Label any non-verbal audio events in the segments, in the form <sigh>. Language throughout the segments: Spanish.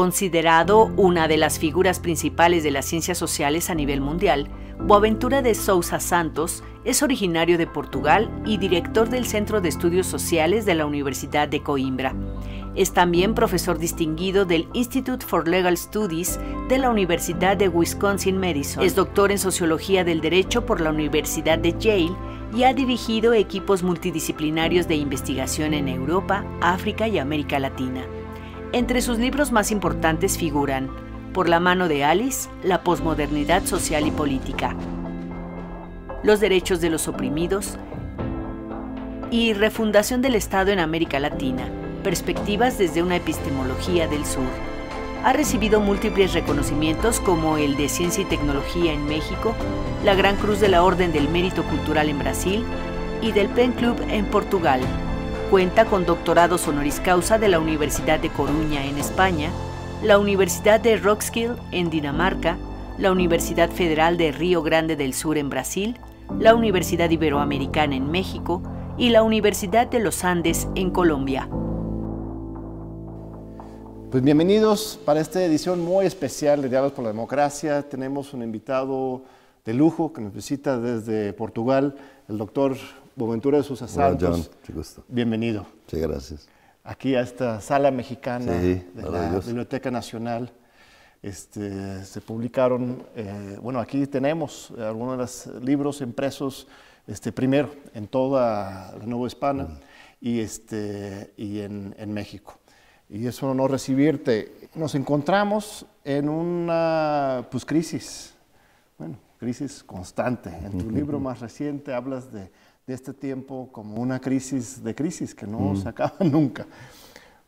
Considerado una de las figuras principales de las ciencias sociales a nivel mundial, Boaventura de Sousa Santos es originario de Portugal y director del Centro de Estudios Sociales de la Universidad de Coimbra. Es también profesor distinguido del Institute for Legal Studies de la Universidad de Wisconsin-Madison. Es doctor en Sociología del Derecho por la Universidad de Yale y ha dirigido equipos multidisciplinarios de investigación en Europa, África y América Latina. Entre sus libros más importantes figuran Por la mano de Alice, la posmodernidad social y política, Los derechos de los oprimidos y Refundación del Estado en América Latina, perspectivas desde una epistemología del sur. Ha recibido múltiples reconocimientos como el de Ciencia y Tecnología en México, la Gran Cruz de la Orden del Mérito Cultural en Brasil y del Pen Club en Portugal. Cuenta con doctorados honoris causa de la Universidad de Coruña en España, la Universidad de Roskilde en Dinamarca, la Universidad Federal de Río Grande del Sur en Brasil, la Universidad Iberoamericana en México y la Universidad de los Andes en Colombia. Pues bienvenidos para esta edición muy especial de Diálogos por la Democracia. Tenemos un invitado de lujo que nos visita desde Portugal, el doctor Boventura de sus Santos. Bienvenido. Muchas gracias. Aquí a esta sala mexicana de la Biblioteca Nacional. Este, se publicaron, eh, bueno, aquí tenemos algunos de los libros impresos este, primero en toda la Nueva España mm. y, este, y en, en, México. Y es un honor recibirte. Nos encontramos en una pues, crisis, bueno, crisis constante. En tu <laughs> libro más reciente hablas de este tiempo como una crisis de crisis que no se acaba <laughs> nunca.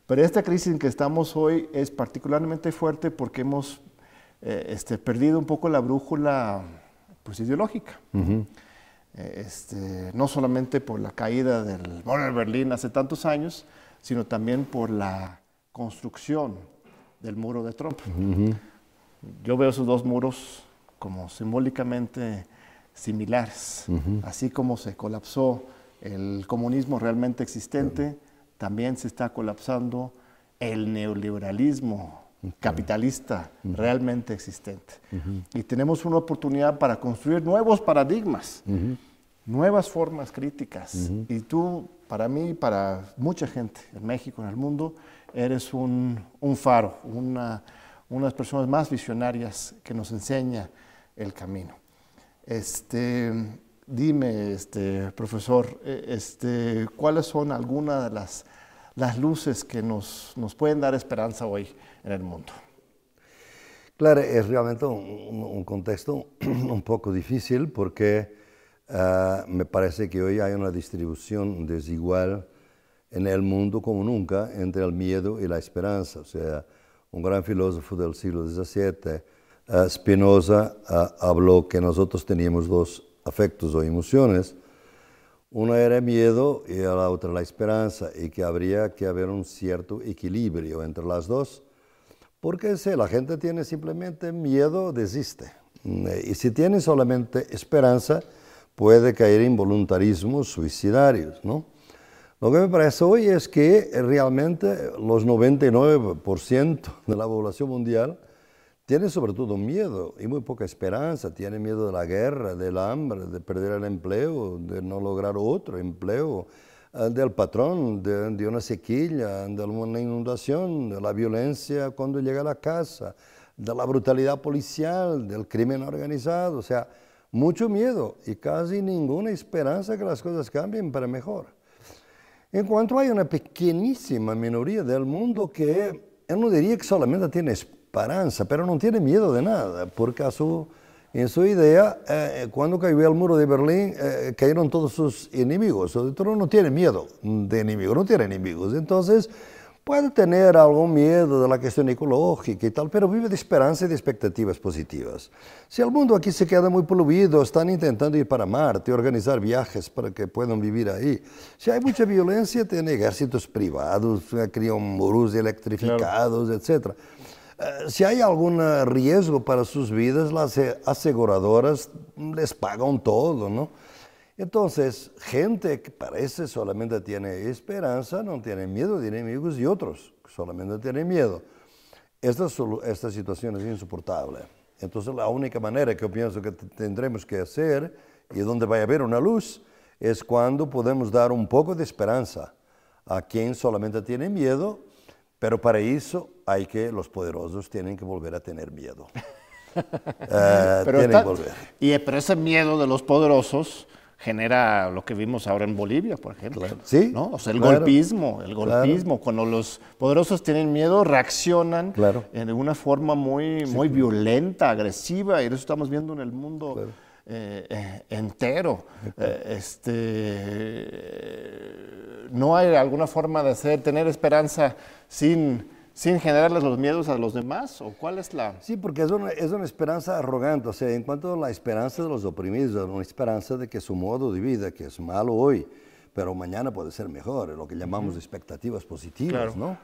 Pero esta crisis en que estamos hoy es particularmente fuerte porque hemos eh, este, perdido un poco la brújula pues, ideológica. Eh, este, no solamente por la caída del muro de Berlín hace tantos años, sino también por la construcción del muro de Trump. Yo veo esos dos muros como simbólicamente similares. Así como se colapsó el comunismo realmente existente, también se está colapsando el neoliberalismo capitalista realmente existente. Y tenemos una oportunidad para construir nuevos paradigmas, nuevas formas críticas. Y tú, para mí, para mucha gente en México, en el mundo, eres un, faro, una, unas personas más visionarias que nos enseña el camino. Este, dime, este, profesor, eh, este, ¿cuáles son algunas de las, las luces que nos, nos, pueden dar esperanza hoy en el mundo? Claro, es realmente un, contexto <clears throat> un poco difícil porque uh, me parece que hoy hay una distribución desigual en el mundo como nunca entre el miedo y la esperanza. O sea, un gran filósofo del siglo XVII, Spinoza uh, habló que nosotros teníamos dos afectos o emociones. Uno era miedo y la otra la esperanza y que habría que haber un cierto equilibrio entre las dos. Porque si la gente tiene simplemente miedo, desiste. Mm, y si tiene solamente esperanza, puede caer en voluntarismos suicidarios, ¿no? Lo que me parece hoy es que realmente los 99% de la población mundial tiene sobre todo miedo y muy poca esperanza, tiene miedo de la guerra, del hambre, de perder el empleo, de no lograr otro empleo, eh, del patrón, de, una sequía, de una inundación, de la violencia cuando llega a la casa, de la brutalidad policial, del crimen organizado, o sea, mucho miedo y casi ninguna esperanza que las cosas cambien para mejor. En cuanto hay una pequeñísima minoría del mundo que, yo no diría que solamente tiene esperanza, esperanza, pero no tiene miedo de nada, porque en su idea, eh, cuando cayó el muro de Berlín, eh, cayeron todos sus enemigos. Pero no tiene miedo de enemigos, no tiene enemigos. Entonces, puede tener algún miedo de la cuestión ecológica y tal, pero vive de esperanza y de expectativas positivas. Si el mundo aquí se queda muy poluido, están intentando ir para Marte, organizar viajes para que puedan vivir ahí. Si hay mucha violencia, tiene ejércitos privados, crean muros electrificados, etc. Eh, si hay algún riesgo para sus vidas, las aseguradoras les pagan todo, ¿no? Entonces, gente que parece solamente tiene esperanza, no tiene miedo de enemigos y otros solamente tienen miedo. esta, esta situación es insoportable. Entonces la única manera que yo pienso que tendremos que hacer y donde va a haber una luz es cuando podemos dar un poco de esperanza a quien solamente tiene miedo, pero para eso hay que los poderosos tienen que volver a tener miedo. <laughs> Eh, pero, tienen que volver. Y, pero ese miedo de los poderosos genera lo que vimos ahora en Bolivia, por ejemplo. Sí. ¿no? O sea, el golpismo, el golpismo. Cuando los poderosos tienen miedo, reaccionan de una forma muy, muy violenta, agresiva, y eso estamos viendo en el mundo eh, eh, entero. Eh, este, no hay alguna forma de hacer, tener esperanza sin sin generarles los miedos a los demás? ¿O cuál es la...? Sí, porque es una, es una esperanza arrogante. O sea, en cuanto a la esperanza de los oprimidos, una esperanza de que su modo de vida, que es malo hoy, pero mañana puede ser mejor, lo que llamamos expectativas positivas, ¿no?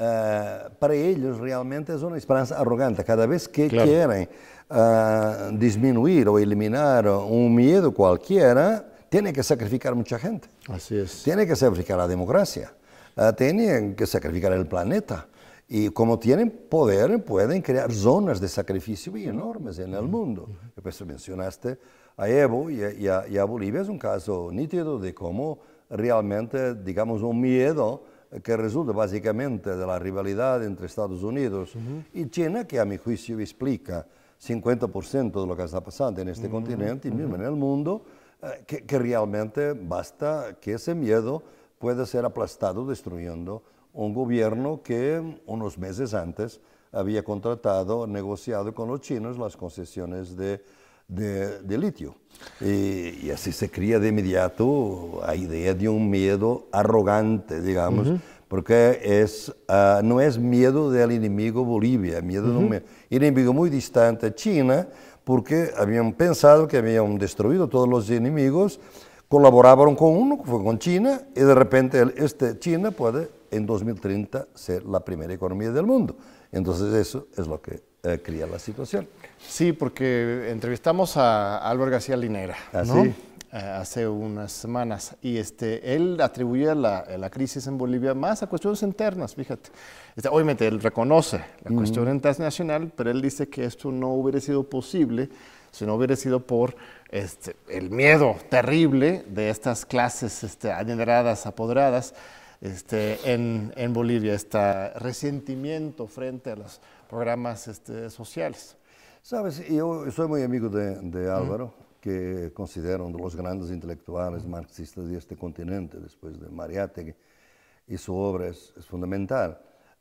Eh, para ellos realmente es una esperanza arrogante. Cada vez que quieren uh, disminuir o eliminar un miedo cualquiera, tienen que sacrificar mucha gente. Así es. Tienen que sacrificar la democracia. Uh, tienen que sacrificar el planeta. Y como tienen poder, pueden crear zonas de sacrificio enormes en el mundo. Pues mencionaste a Evo y a, Bolivia, es un caso nítido de cómo realmente, digamos, un miedo que resulta básicamente de la rivalidad entre Estados Unidos y China, que a mi juicio explica 50% de lo que está pasando en este continente y mismo en el mundo, eh, que, que realmente basta que ese miedo pueda ser aplastado destruyendo un gobierno que unos meses antes había contratado, negociado con los chinos las concesiones de, de, litio. Y, así se cría de inmediato la idea de un miedo arrogante, digamos, porque es, ah, no es miedo del enemigo Bolivia, miedo de un enemigo muy distante, China, porque habían pensado que habían destruido todos los enemigos, colaboraron con uno, que fue con China, y de repente este China puede en 2030 ser la primera economía del mundo. Entonces eso es lo que eh, crea la situación. Sí, porque entrevistamos a Álvaro García Linera, ¿Ah, eh, hace unas semanas, y este, él atribuía la, la, crisis en Bolivia más a cuestiones internas, fíjate. Este, obviamente él reconoce la cuestión internacional, pero él dice que esto no hubiera sido posible si no hubiera sido por este, el miedo terrible de estas clases este, adineradas, apoderadas, este, en, en, Bolivia, este resentimiento frente a los programas este, sociales. Sabes, yo soy muy amigo de, de Álvaro, que considero uno de los grandes intelectuales marxistas de este continente, después de Mariátegui, y su obra es, es fundamental.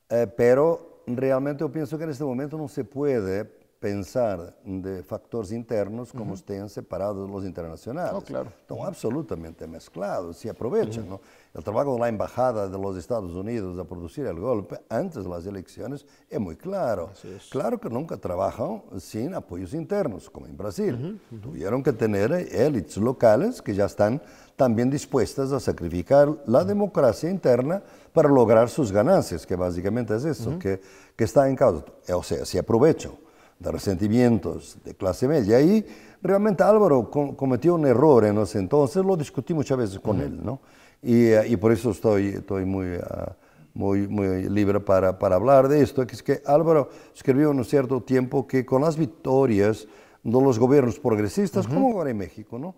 Eh, pero realmente yo pienso que en este momento no se puede pensar de factores internos como estén separados de los internacionales. Oh, claro. Están absolutamente mezclados, se aprovechan. ¿no? El trabajo de la Embajada de los Estados Unidos a producir el golpe antes de las elecciones es muy claro. Claro que nunca trabajan sin apoyos internos, como en Brasil. Tuvieron que tener élites locales que ya están también dispuestas a sacrificar la democracia interna para lograr sus ganancias, que básicamente es eso, que, que está en causa. O sea, se aprovechan de resentimientos de clase media. Y realmente Álvaro cometió un error en ese entonces, lo discutí muchas veces con él, ¿no? Y, eh, y, por eso estoy, estoy muy, ah, muy, muy libre para, para, hablar de esto, que es que Álvaro escribió en un cierto tiempo que con las victorias de los gobiernos progresistas, como ahora en México, ¿no?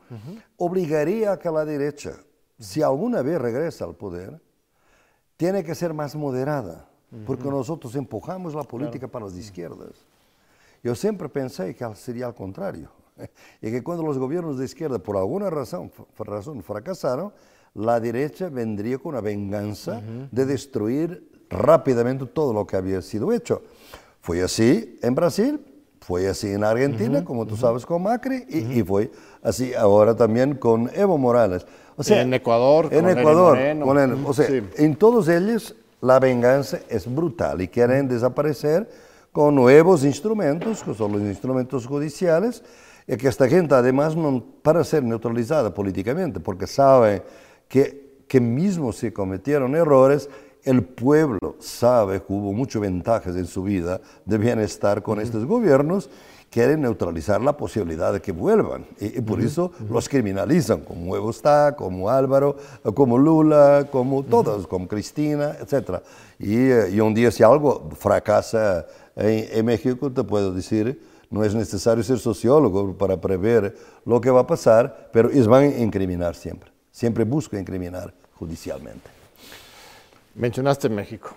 obligaría a que la derecha, si alguna vez regresa al poder, tiene que ser más moderada, porque nosotros empujamos la política para las izquierdas. Yo siempre pensé que sería al contrario, <laughs> y que cuando los gobiernos de izquierda por alguna razón, razón fracasaron, la derecha vendría con una venganza de destruir rápidamente todo lo que había sido hecho. Fue así en Brasil, fue así en Argentina, como tú sabes, con Macri, y, fue así ahora también con Evo Morales. O sea, en Ecuador, en Ecuador, o sea, en todos ellos la venganza es brutal y quieren desaparecer con nuevos instrumentos, que son los instrumentos judiciales, y que esta gente además no para ser neutralizada políticamente, porque sabe que, que mismo si cometieron errores, el pueblo sabe que hubo muchas ventajas en su vida de bienestar con estos gobiernos, quieren neutralizar la posibilidad de que vuelvan. Y, por eso los criminalizan, como Evo está, como Álvaro, como Lula, como todos, como Cristina, etc. Eh, y, un día si algo fracasa en, México, te puedo decir, no es necesario ser sociólogo para prever lo que va a pasar, pero ellos van a incriminar siempre. Siempre buscan incriminar judicialmente. Mencionaste México.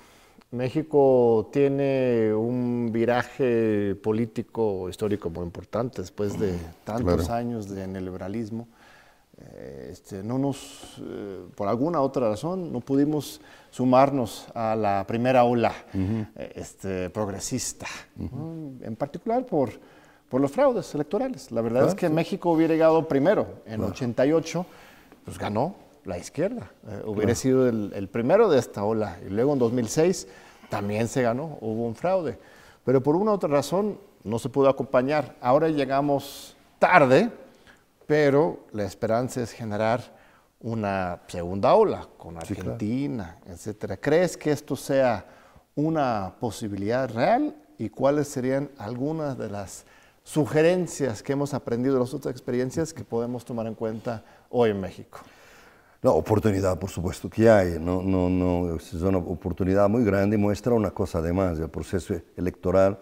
México tiene un viraje político histórico muy importante después de tantos años de neoliberalismo. Eh, este, no nos, eh, por alguna otra razón, no pudimos sumarnos a la primera ola eh, este, progresista, en particular por, por los fraudes electorales. La verdad es que México hubiera llegado primero en 88, pues ganó la izquierda. Eh, hubiera sido el, primero de esta ola. Y luego en 2006 también se ganó, hubo un fraude. Pero por una u otra razón no se pudo acompañar. Ahora llegamos tarde, pero la esperanza es generar una segunda ola con Argentina, etcétera. ¿Crees que esto sea una posibilidad real? ¿Y cuáles serían algunas de las sugerencias que hemos aprendido de las otras experiencias que podemos tomar en cuenta hoy en México? La oportunidad, por supuesto que hay, no, no, no, es una oportunidad muy grande y muestra una cosa además, el proceso electoral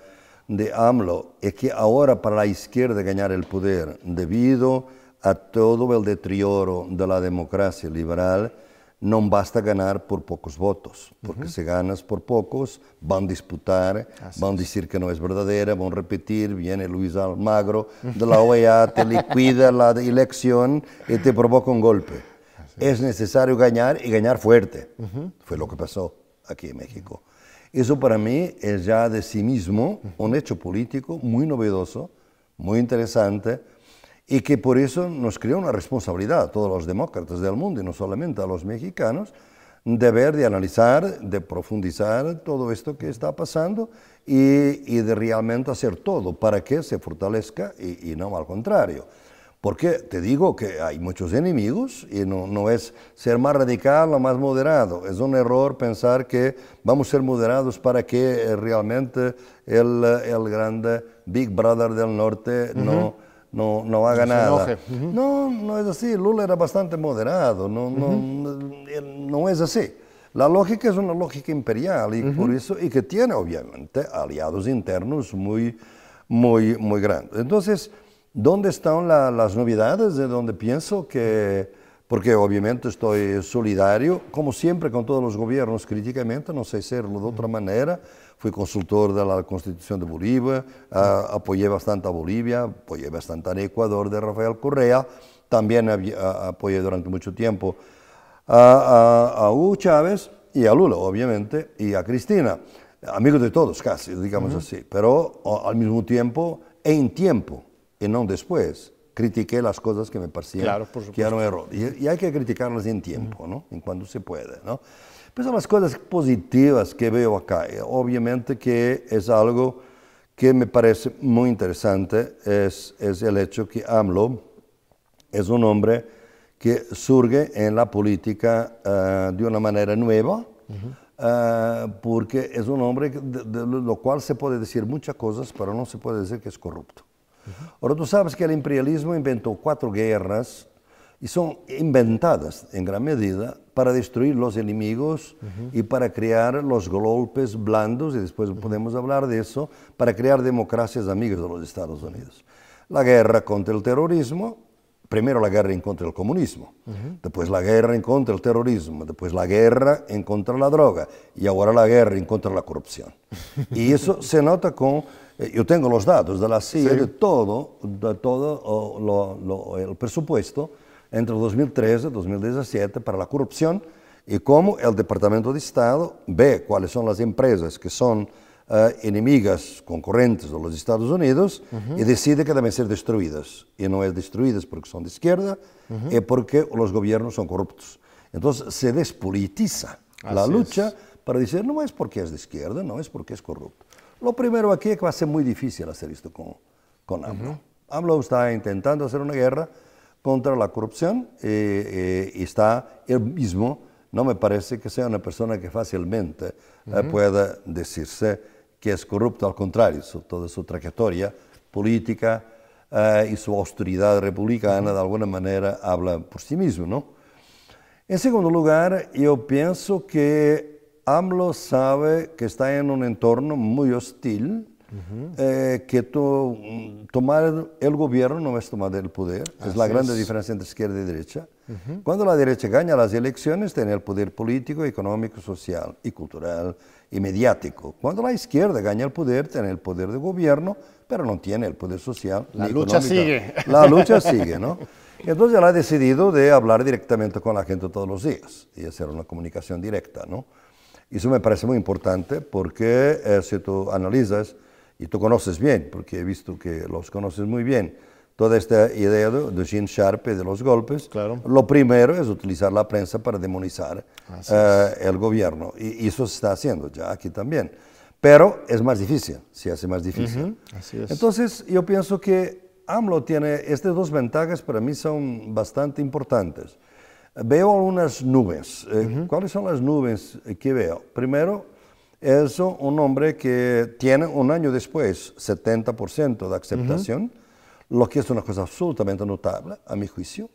de AMLO es que ahora para la izquierda ganar el poder, debido a todo el deterioro de la democracia liberal, no basta ganar por pocos votos, porque si ganas por pocos, van a disputar, van a decir que no es verdadera, van a repetir, viene Luis Almagro de la OEA, te liquida la elección y te provoca un golpe. Es necesario ganar y ganar fuerte. Fue lo que pasó aquí en México. Eso para mí es ya de sí mismo un hecho político muy novedoso, muy interesante y que por eso nos crea una responsabilidad a todos los demócratas del mundo y no solamente a los mexicanos de ver, de analizar, de profundizar todo esto que está pasando y, de realmente hacer todo para que se fortalezca y no al contrario. Porque te digo que hay muchos enemigos y no, no, es ser más radical o más moderado. Es un error pensar que vamos a ser moderados para que eh, realmente el, el grande Big Brother del Norte no, no, no, haga nada. No, no es así. Lula era bastante moderado. No, no, no es así. La lógica es una lógica imperial y por eso y que tiene obviamente aliados internos muy, muy, muy grandes. Entonces, ¿Dónde están las novedades? De donde pienso que, porque obviamente estoy solidario, como siempre con todos los gobiernos críticamente, no sé hacerlo de otra manera. Fui consultor de la Constitución de Bolivia, apoyé bastante a Bolivia, apoyé bastante a Ecuador de Rafael Correa, también apoyé durante mucho tiempo a, Hugo Chávez y a Lula, obviamente, y a Cristina. Amigos de todos, casi, digamos así, pero al mismo tiempo, en tiempo y no después. Critiqué las cosas que me parecían que eran error. Y, y, hay que criticarlas en tiempo, ¿no? En cuando se puede, ¿no? Son las cosas positivas que veo acá. Obviamente que es algo que me parece muy interesante, es, es el hecho que AMLO es un hombre que surge en la política uh, de una manera nueva, uh, porque es un hombre de, de, lo cual se puede decir muchas cosas, pero no se puede decir que es corrupto. Ahora tú sabes que el imperialismo inventó cuatro guerras y son inventadas en gran medida para destruir los enemigos y para crear los golpes blandos, y después podemos hablar de eso, para crear democracias amigas de los Estados Unidos. La guerra contra el terrorismo, primero la guerra en contra del comunismo, después la guerra en contra del terrorismo, después la guerra en contra de la droga y ahora la guerra en contra de la corrupción. y <laughs> eso se nota con eh, yo tengo los datos de la CIA de todo, de todo el presupuesto entre 2013 y 2017 para la corrupción y cómo el Departamento de Estado ve cuáles son las empresas que son eh, enemigas, concurrentes de los Estados Unidos y decide que deben ser destruidas. Y no es destruidas porque son de izquierda, y porque los gobiernos son corruptos. Entonces se despolitiza la lucha para decir no es porque es de izquierda, no es porque es corrupto. Lo primero aquí es que va a ser muy difícil hacer esto con, con AMLO. AMLO está intentando hacer una guerra contra la corrupción eh, eh, y está él mismo. No me parece que sea una persona que fácilmente eh, pueda decirse que es corrupto, al contrario, toda su trayectoria política y su austeridad republicana de alguna manera habla por sí mismo, ¿no? En segundo lugar, yo pienso que AMLO sabe que está en un entorno muy hostil, eh, que tomar el gobierno no es tomar el poder, es la grande diferencia entre izquierda y derecha. Cuando la derecha gana las elecciones, tiene el poder político, económico, social y cultural y mediático. Cuando la izquierda gana el poder, tiene el poder de gobierno, pero no tiene el poder social. La lucha sigue. La lucha sigue, ¿no? <laughs> Entonces él ha decidido de hablar directamente con la gente todos los días y hacer una comunicación directa, ¿no? Eso me parece muy importante porque eh, si tú analizas, y tú conoces bien, porque he visto que los conoces muy bien, toda esta idea de, de Gene Sharp y de los golpes, claro. lo primero es utilizar la prensa para demonizar eh, el gobierno. Y, eso se está haciendo ya aquí también. Pero es más difícil, se hace más difícil. Así es. Entonces yo pienso que AMLO tiene, estas dos ventajas para mí son bastante importantes. Veo algunas nubes. Eh, ¿Cuáles son las nubes que veo? Primero, es un hombre que tiene un año después 70% de aceptación, lo que es una cosa absolutamente notable, a mi juicio.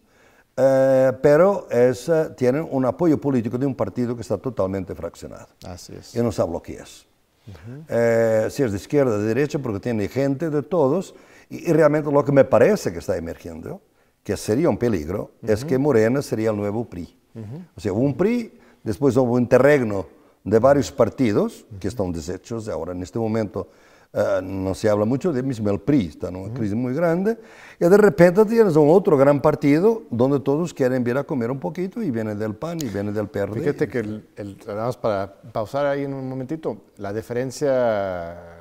Eh, pero es, eh, tiene un apoyo político de un partido que está totalmente fraccionado. Así es. Y no sabe lo que es. si es de izquierda, de derecha, porque tiene gente de todos. Y, y, realmente lo que me parece que está emergiendo que sería un peligro, es que Morena sería el nuevo PRI. O sea, un PRI, después hubo un interregno de varios partidos que están deshechos, ahora en este momento uh, no se habla mucho de mismo el PRI, está en una crisis muy grande, y de repente tienes un otro gran partido donde todos quieren ir a comer un poquito y viene del PAN y viene del PRD. Fíjate que, el, el, vamos para pausar ahí en un momentito, la diferencia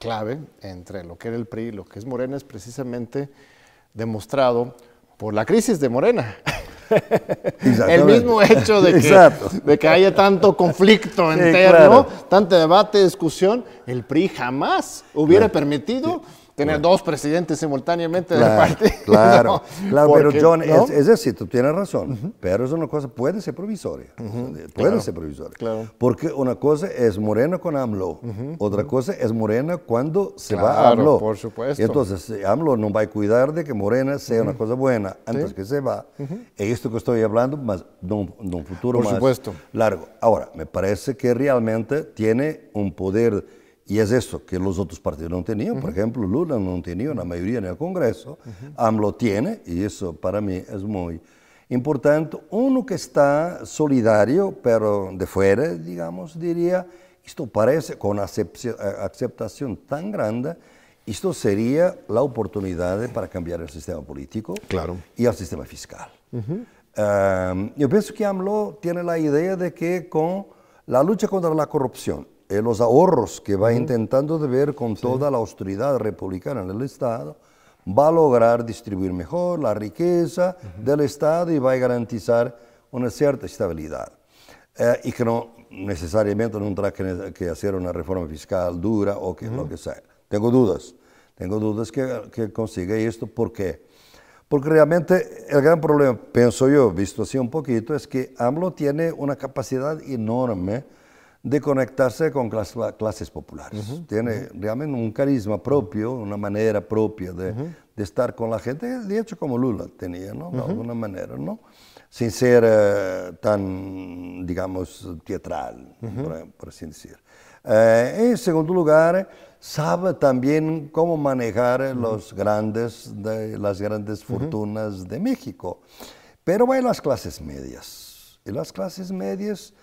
clave entre lo que era el PRI y lo que es Morena es precisamente demostrado por la crisis de Morena. <laughs> El mismo hecho de que, de que, haya tanto conflicto interno, tanto debate, discusión, el PRI jamás hubiera permitido tener dos presidentes simultáneamente claro, del partido. <laughs> Claro, claro pero John, es, es, decir, tú tienes razón, pero es una cosa, puede ser provisoria, puede ser provisoria. Porque una cosa es Morena con AMLO, otra cosa es Morena cuando se va a AMLO. por supuesto. Entonces AMLO no va a cuidar de que Morena sea una cosa buena antes que se va. Y esto que estoy hablando, más de un, de un futuro por más supuesto. largo. Ahora, me parece que realmente tiene un poder y es eso que los otros partidos no tenían. Por ejemplo, Lula no tenía una mayoría en el Congreso. AMLO tiene, y eso para mí es muy importante. Uno que está solidario, pero de fuera, digamos, diría, esto parece con aceptación tan grande, esto sería la oportunidad para cambiar el sistema político claro. y el sistema fiscal. yo pienso que AMLO tiene la idea de que con la lucha contra la corrupción eh, los ahorros que va intentando de ver con toda la austeridad republicana en el Estado, va a lograr distribuir mejor la riqueza del Estado y va a garantizar una cierta estabilidad. Eh, y que no necesariamente no tendrá que, que, hacer una reforma fiscal dura o que, lo que sea. Tengo dudas, tengo dudas que, que consiga esto. ¿Por qué? Porque realmente el gran problema, pienso yo, visto así un poquito, es que AMLO tiene una capacidad enorme de conectarse con las clases populares. Tiene realmente un carisma propio, una manera propia de, de, estar con la gente, de hecho como Lula tenía, ¿no? De alguna manera, ¿no? Sin ser eh, tan, digamos, teatral, por, por, así decir. Eh, en segundo lugar, sabe también cómo manejar los grandes, de, las grandes fortunas de México. Pero hay las clases medias. Y las clases medias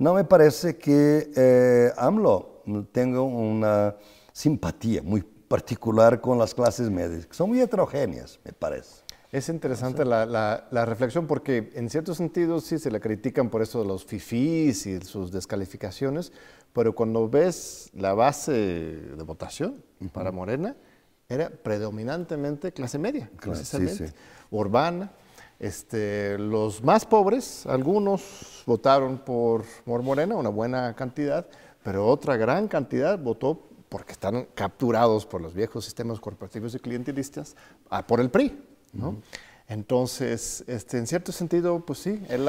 no me parece que eh, AMLO tenga una simpatía muy particular con las clases medias, que son muy heterogéneas, me parece. Es interesante la, la, reflexión porque en ciertos sentidos sí se le critican por eso de los fifís y sus descalificaciones, pero cuando ves la base de votación para Morena, era predominantemente clase media, precisamente, urbana, este, los más pobres, algunos votaron por Mor Morena, una buena cantidad, pero otra gran cantidad votó porque están capturados por los viejos sistemas corporativos y clientelistas por el PRI. Entonces, este, en cierto sentido, pues sí, él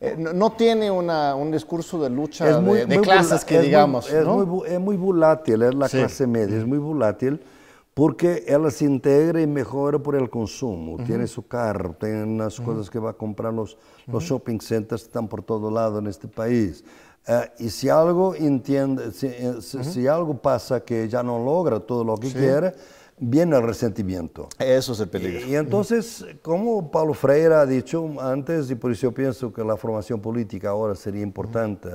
eh, no, tiene un discurso de lucha de, clases que digamos. es, muy, es, muy, volátil, es la clase media, es muy volátil porque ella se integra y mejora por el consumo. Tiene su carro, tiene unas cosas que va a comprar los, los shopping centers que están por todo lado en este país. Eh, y si algo entiende, eh, si, algo pasa que ya no logra todo lo que quiere, viene el resentimiento. Eso es el peligro. Y, entonces, como Paulo Freire ha dicho antes, y por eso yo pienso que la formación política ahora sería importante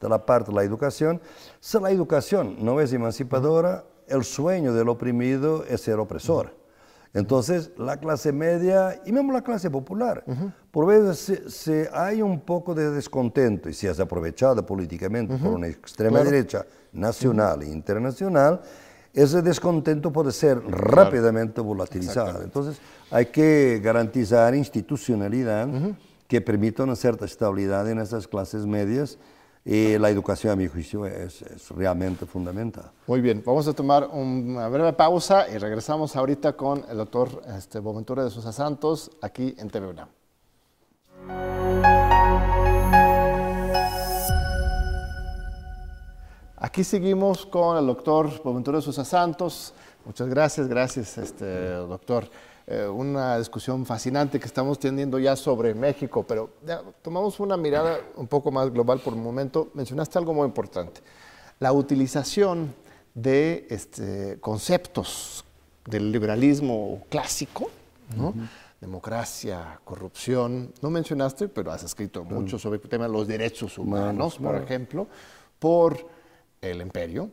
de la parte de la educación, si la educación no es emancipadora, el sueño del oprimido es ser opresor. Entonces, la clase media y mismo la clase popular, por veces se, hay un poco de descontento y si es aprovechada políticamente por una extrema derecha nacional e internacional, ese descontento puede ser rápidamente volatilizado. Entonces, hay que garantizar institucionalidad que permita una cierta estabilidad en esas clases medias y la educación, a mi juicio, es, realmente fundamental. Muy bien, vamos a tomar una breve pausa y regresamos ahorita con el doctor este, Boventura de Sosa Santos aquí en TV Aquí seguimos con el doctor Boventura de Sosa Santos. Muchas gracias, gracias, este, doctor. Eh, una discusión fascinante que estamos teniendo ya sobre México, pero tomamos una mirada un poco más global por un momento. Mencionaste algo muy importante, la utilización de este, conceptos del liberalismo clásico, democracia, corrupción. No mencionaste, pero has escrito mucho sobre el tema de los derechos humanos, por ejemplo, por el imperio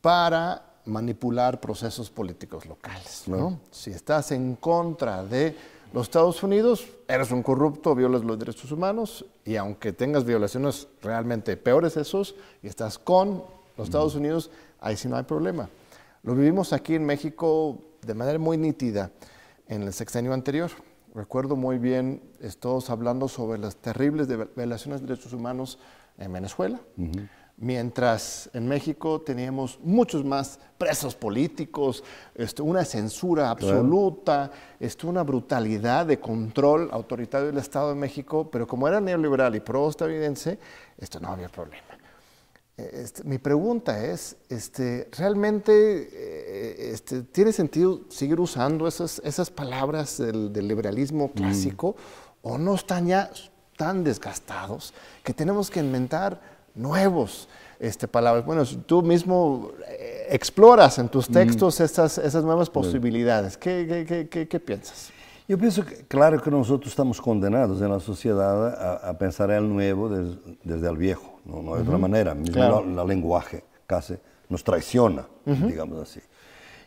para manipular procesos políticos locales. ¿no? Si estás en contra de los Estados Unidos, eres un corrupto, violas los derechos humanos y aunque tengas violaciones realmente peores esos y estás con los Estados Unidos, ahí sí no hay problema. Lo vivimos aquí en México de manera muy nítida en el sexenio anterior. Recuerdo muy bien, todos hablando sobre las terribles violaciones de derechos humanos en Venezuela mientras en México teníamos muchos más presos políticos, este, una censura absoluta, este, una brutalidad de control autoritario del Estado de México, pero como era neoliberal y pro-estadounidense, esto no había problema. Este, mi pregunta es, este, ¿realmente eh, este, tiene sentido seguir usando esas, esas palabras del, liberalismo mm. clásico o no están ya tan desgastados que tenemos que inventar nuevos este, palabras. Bueno, tú mismo eh, exploras en tus mm. textos estas, esas nuevas posibilidades. ¿Qué, qué, qué, piensas? Yo pienso que, claro que nosotros estamos condenados en la sociedad a, pensar el nuevo desde el viejo, no, no de otra manera. Mismo el lenguaje casi nos traiciona, digamos así.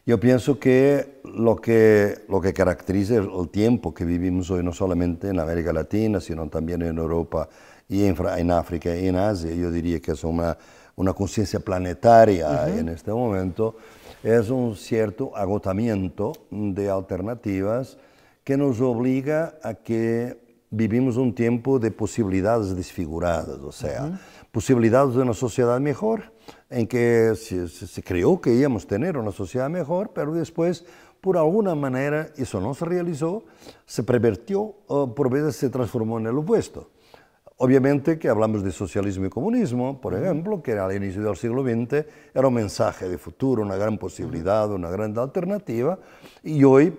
Yo pienso que lo, que lo que caracteriza el tiempo que vivimos hoy, no solamente en América Latina, sino también en Europa, y en, África y en Asia, yo diría que es una, una conciencia planetaria en este momento, es un cierto agotamiento de alternativas que nos obliga a que vivimos un tiempo de posibilidades desfiguradas, o sea, posibilidades de una sociedad mejor, en que se, se, creó que íbamos a tener una sociedad mejor, pero después, por alguna manera, eso no se realizó, se pervertió, o por veces se transformó en el opuesto. Obviamente que hablamos de socialismo y comunismo, por ejemplo, que al inicio del siglo XX era un mensaje de futuro, una gran posibilidad, una gran alternativa, y hoy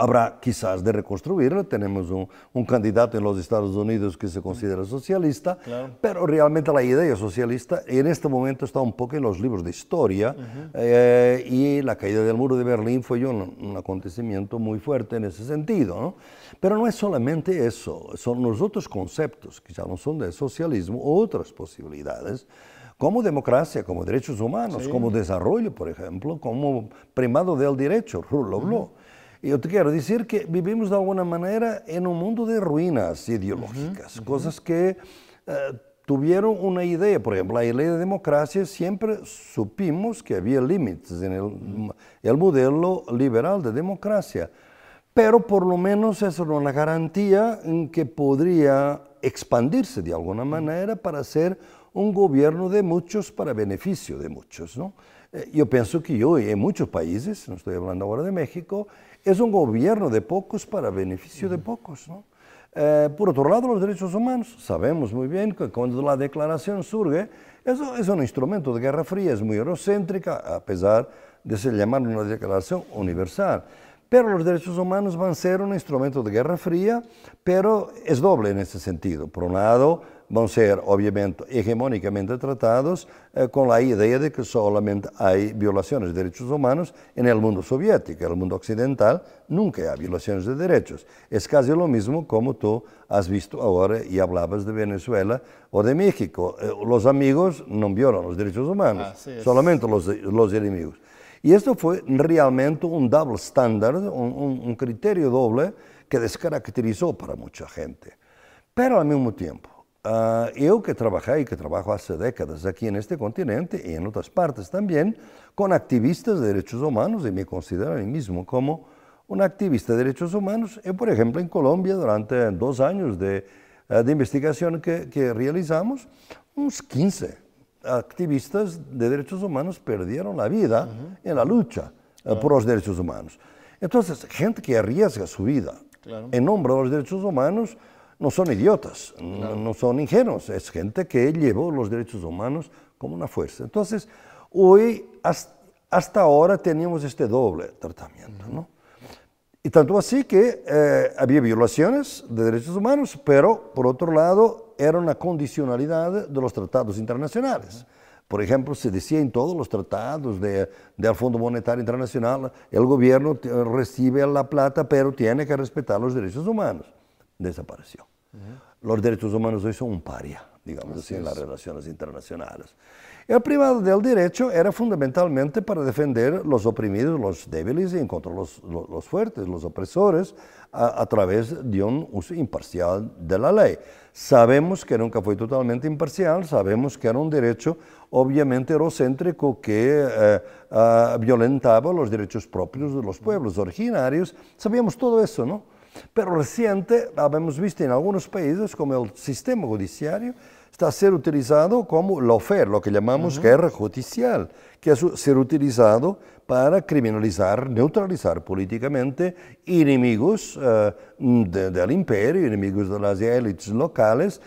habrá quizás de reconstruirlo. Tenemos un, candidato en los Estados Unidos que se considera socialista, pero realmente la idea socialista en este momento está un poco en los libros de historia eh, y la caída del muro de Berlín fue un, un acontecimiento muy fuerte en ese sentido. ¿no? Pero no es solamente eso, son los otros conceptos que ya no son de socialismo, otras posibilidades como democracia, como derechos humanos, como desarrollo, por ejemplo, como primado del derecho, rule of law. Yo te quiero decir que vivimos de alguna manera en un mundo de ruinas ideológicas, cosas que eh, tuvieron una idea. Por ejemplo, la idea de democracia siempre supimos que había límites en el, el modelo liberal de democracia, pero por lo menos era una garantía en que podría expandirse de alguna manera para ser un gobierno de muchos para beneficio de muchos. ¿no? Eh, yo pienso que hoy en muchos países, no estoy hablando ahora de México, es un gobierno de pocos para beneficio de pocos. ¿no? Eh, por otro lado, los derechos humanos. Sabemos muy bien que cuando la declaración surge, eso es un instrumento de guerra fría, es muy eurocéntrica, a pesar de ser llamar una declaración universal. Pero los derechos humanos van a ser un instrumento de guerra fría, pero es doble en ese sentido. Por un lado, van a ser obviamente hegemónicamente tratados eh, con la idea de que solamente hay violaciones de derechos humanos en el mundo soviético, en el mundo occidental nunca hay violaciones de derechos. Es casi lo mismo como tú has visto ahora y hablabas de Venezuela o de México. Eh, los amigos no violan los derechos humanos, solamente los, los enemigos. Y esto fue realmente un double standard, un, criterio doble que descaracterizó para mucha gente. Pero al mismo tiempo, uh, yo que trabajé y que trabajo hace décadas aquí en este continente y en otras partes también, con activistas de derechos humanos, y me considero a mí mismo como un activista de derechos humanos, y por ejemplo en Colombia durante dos años de, uh, de investigación que, que realizamos, unos 15 activistas de derechos humanos perdieron la vida en la lucha eh, por los derechos humanos. Entonces, gente que arriesga su vida en nombre de los derechos humanos no son idiotas, no, son ingenuos, es gente que llevó los derechos humanos como una fuerza. Entonces, hoy, hasta, ahora, teníamos este doble tratamiento. ¿no? Y tanto así que eh, había violaciones de derechos humanos, pero por otro lado era una condicionalidad de los tratados internacionales. Por ejemplo, se decía en todos los tratados del Fondo Monetario Internacional, el gobierno recibe la plata, pero tiene que respetar los derechos humanos. Desapareció. Los derechos humanos hoy son un paria, digamos así, en las relaciones internacionales. El privado del derecho era fundamentalmente para defender los oprimidos, los débiles y en contra los, los, fuertes, los opresores, a, través de un uso imparcial de la ley. Sabemos que nunca fue totalmente imparcial, sabemos que era un derecho obviamente eurocéntrico que eh, ah, violentaba los derechos propios de los pueblos originarios, sabíamos todo eso, ¿no? Pero reciente, habíamos visto en algunos países como el sistema judiciario, está a ser utilizado como lofer, lo que llamamos guerra judicial, que es ser utilizado para criminalizar, neutralizar políticamente enemigos uh, del imperio, enemigos de las élites locales,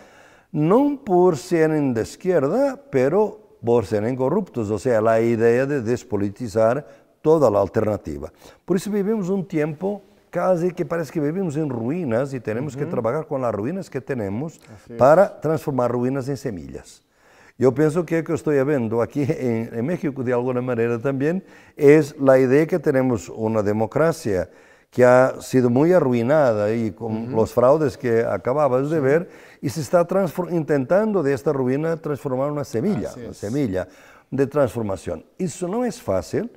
no por ser de izquierda, pero por ser corruptos, o sea, la idea de despolitizar toda la alternativa. Por eso vivimos un tiempo casi que parece que vivimos en ruinas y tenemos que trabajar con las ruinas que tenemos para transformar ruinas en semillas. Yo pienso que lo que estoy viendo aquí <laughs> en, México de alguna manera también es la idea que tenemos una democracia que ha sido muy arruinada y con los fraudes que acababas de ver y se está intentando de esta ruina transformar una semilla, una semilla de transformación. Eso no es fácil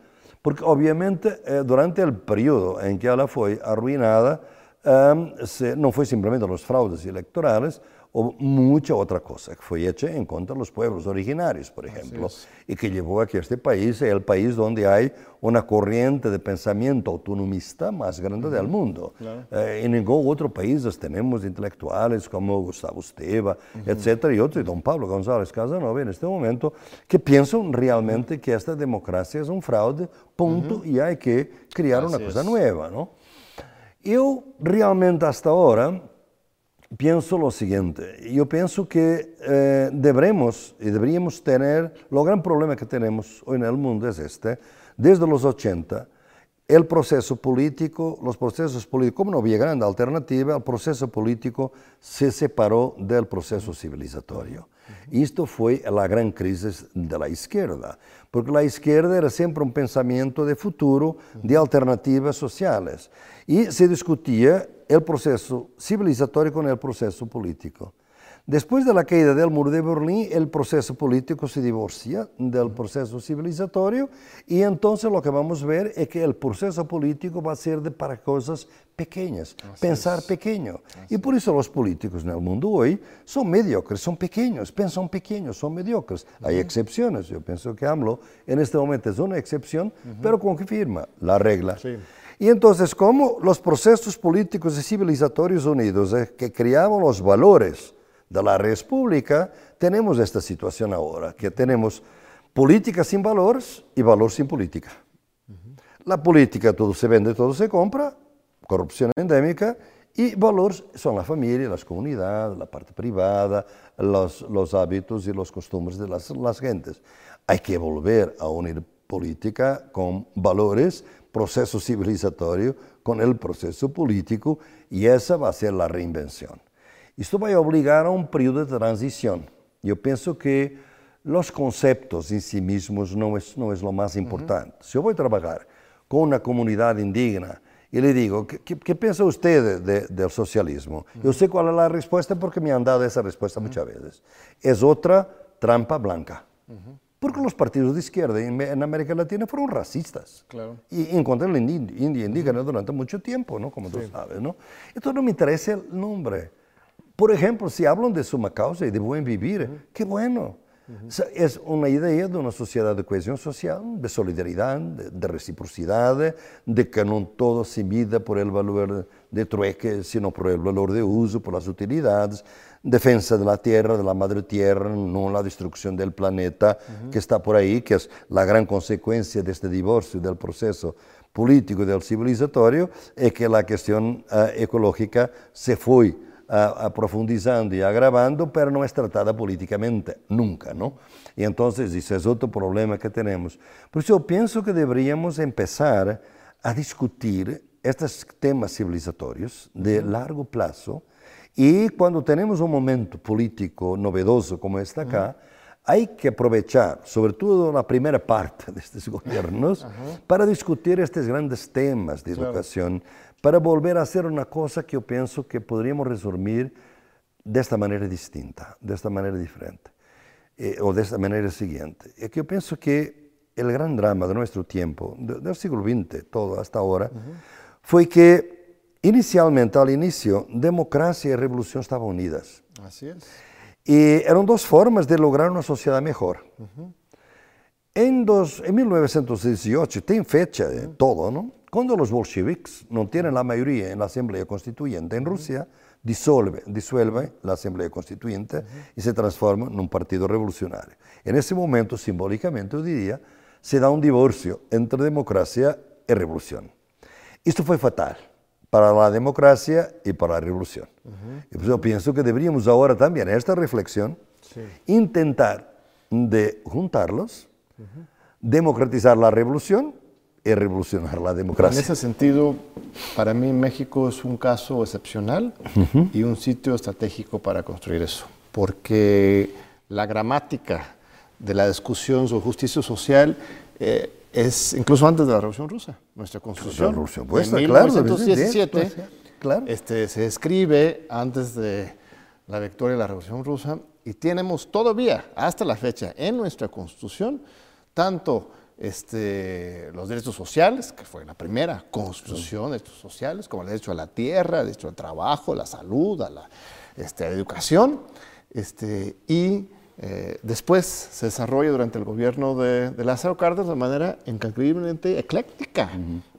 porque obviamente eh, durante el periodo en que ella fue arruinada, em, no fue simplemente los fraudes electorales, o mucha otra cosa que fue hecha en contra de los pueblos originarios, por ejemplo, y que llevó a que este país sea el país donde hay una corriente de pensamiento autonomista más grande del mundo. Eh, en ningún otro país tenemos intelectuales como Gustavo Esteva, etcétera, y otros, y don Pablo González Casanova en este momento, que piensan realmente que esta democracia es un fraude, punto, y hay que crear una cosa nueva, ¿no? Yo realmente hasta ahora pienso lo siguiente, yo pienso que eh, deberemos y deberíamos tener, lo gran problema que tenemos hoy en el mundo es este, desde los 80, el proceso político, los procesos políticos, como no había gran alternativa, el proceso político se separó del proceso civilizatorio. Y esto fue la gran crisis de la izquierda, porque la izquierda era siempre un pensamiento de futuro, de alternativas sociales. Y se discutía el proceso civilizatorio con el proceso político. Después de la caída del muro de Berlín, el proceso político se divorcia del proceso civilizatorio y entonces lo que vamos a ver es que el proceso político va a ser de para cosas pequeñas, pensar pequeño. y por eso los políticos en el mundo hoy son mediocres, son pequeños, piensan pequeños, son mediocres. Hay excepciones, yo pienso que AMLO en este momento es una excepción, pero con que firma la regla. Y entonces, como los procesos políticos y civilizatorios unidos eh, que creaban los valores de la república, tenemos esta situación ahora, que tenemos política sin valores y valor sin política. La política todo se vende, todo se compra, corrupción endémica, y valores son la familia, las comunidades, la parte privada, los, los hábitos y los costumbres de las, las gentes. Hay que volver a unir política con valores, proceso civilizatorio con el proceso político y esa va a ser la reinvención. Esto va a obligar a un periodo de transición. Yo pienso que los conceptos en sí mismos no es, no es lo más importante. Si yo voy a trabajar con una comunidad indígena y le digo, ¿qué, qué, piensa usted del socialismo? Yo sé cuál es la respuesta porque me han dado esa respuesta muchas veces. Es otra trampa blanca. Porque los partidos de izquierda en, América Latina fueron racistas. Claro. Y en contra de la India indígena durante mucho tiempo, ¿no? Como tú sabes, ¿no? Entonces no me interesa el nombre. Por ejemplo, si hablan de suma causa y de buen vivir, qué bueno. Es una idea de una sociedad de cohesión social, de solidaridad, de, reciprocidad, de que no todo se mida por el valor de trueque, sino por el valor de uso, por las utilidades, defensa de la tierra, de la madre tierra, no la destrucción del planeta que está por ahí, que es la gran consecuencia de este divorcio del proceso político y del civilizatorio, es que la cuestión eh, ecológica se fue profundizando y agravando, pero no es tratada políticamente, nunca, ¿no? Y entonces ese es otro problema que tenemos. Por eso yo pienso que deberíamos empezar a discutir estos temas civilizatorios de largo plazo y cuando tenemos un momento político novedoso como este acá, hay que aprovechar, sobre todo la primera parte de estos gobiernos, para discutir estos grandes temas de educación para volver a hacer una cosa que yo pienso que podríamos resumir de esta manera distinta, de esta manera diferente, eh, o de esta manera siguiente. Es que yo pienso que el gran drama de nuestro tiempo, del siglo XX, todo hasta ahora, fue que inicialmente, al inicio, democracia y revolución estaban unidas. Así es. Y eran dos formas de lograr una sociedad mejor. en, dos, en 1918, tem fecha de todo, ¿no? Cuando los bolcheviques no tienen la mayoría en la Asamblea Constituyente en Rusia, disuelve, disuelve la Asamblea Constituyente y se transforma en un partido revolucionario. En ese momento, simbólicamente, yo diría, se da un divorcio entre democracia y revolución. Esto fue fatal para la democracia y para la revolución. y pues yo pienso que deberíamos ahora también, en esta reflexión, intentar de juntarlos, democratizar la revolución revolucionar la democracia. En ese sentido, para mí México es un caso excepcional y un sitio estratégico para construir eso, porque la gramática de la discusión sobre justicia social eh, es incluso antes de la Revolución Rusa, nuestra constitución. La Revolución pues, en 1917 claro. este, se escribe antes de la victoria de la Revolución Rusa y tenemos todavía, hasta la fecha, en nuestra constitución, tanto este, los derechos sociales, que fue la primera constitución de derechos sociales, como el derecho a la tierra, el derecho al trabajo, la salud, a la este, educación, este, y eh, después se desarrolla durante el gobierno de, Lázaro Cárdenas de manera increíblemente ecléctica.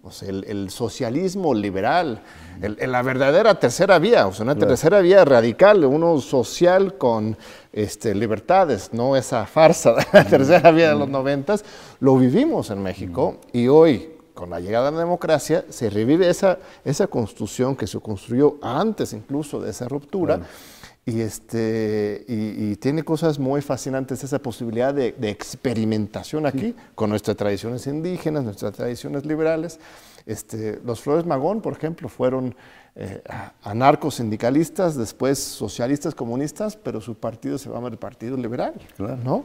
o sea, el, socialismo liberal, la verdadera tercera vía, o sea, una tercera vía radical, uno social con este, libertades, no esa farsa de <laughs> la tercera vía de los noventas, lo vivimos en México y hoy con la llegada de la democracia, se revive esa, esa constitución que se construyó antes incluso de esa ruptura. Y, este, y, tiene cosas muy fascinantes, esa posibilidad de, experimentación aquí, con nuestras tradiciones indígenas, nuestras tradiciones liberales. Este, los Flores Magón, por ejemplo, fueron eh, anarcosindicalistas, después socialistas comunistas, pero su partido se llama el Partido Liberal, ¿no?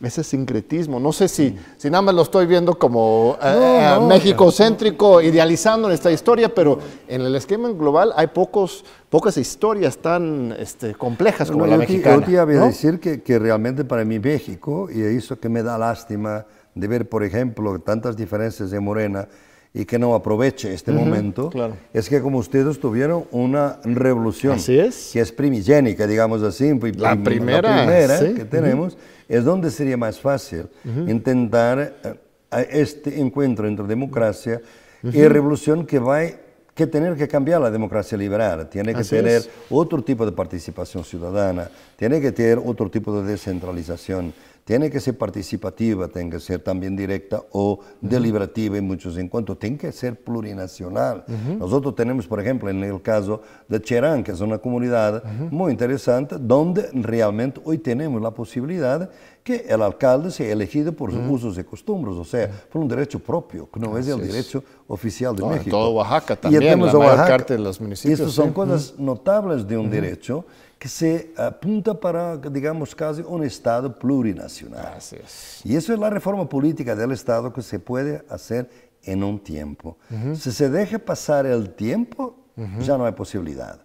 Ese sincretismo, no sé si, si nada más lo estoy viendo como eh, eh, México céntrico, idealizando esta historia, pero en el esquema global hay pocos, pocas historias tan este, complejas como la mexicana. Yo te iba a decir que, que realmente para mí México, y eso que me da lástima de ver, por ejemplo, tantas diferencias de Morena, y que no aproveche este momento, es que como ustedes tuvieron una revolución que es primigénica, digamos así, la primera, que tenemos, es donde sería más fácil intentar eh, este encuentro entre democracia y revolución que va que tener que cambiar la democracia liberal, tiene que tener otro tipo de participación ciudadana, tiene que tener otro tipo de descentralización, tiene que ser participativa, tiene que ser también directa o deliberativa en muchos encuentros, tiene que ser plurinacional. Nosotros tenemos, por ejemplo, en el caso de Cherán, que es una comunidad muy interesante, donde realmente hoy tenemos la posibilidad que el alcalde sea elegido por sus usos y costumbres, o sea, por un derecho propio, que no es el derecho oficial de México. En todo Oaxaca también, la mayor parte de los municipios. Y estas son cosas notables de un derecho que se apunta para, digamos, casi un Estado plurinacional. Y eso es la reforma política del Estado que se puede hacer en un tiempo. Si se deja pasar el tiempo, ya no hay posibilidad.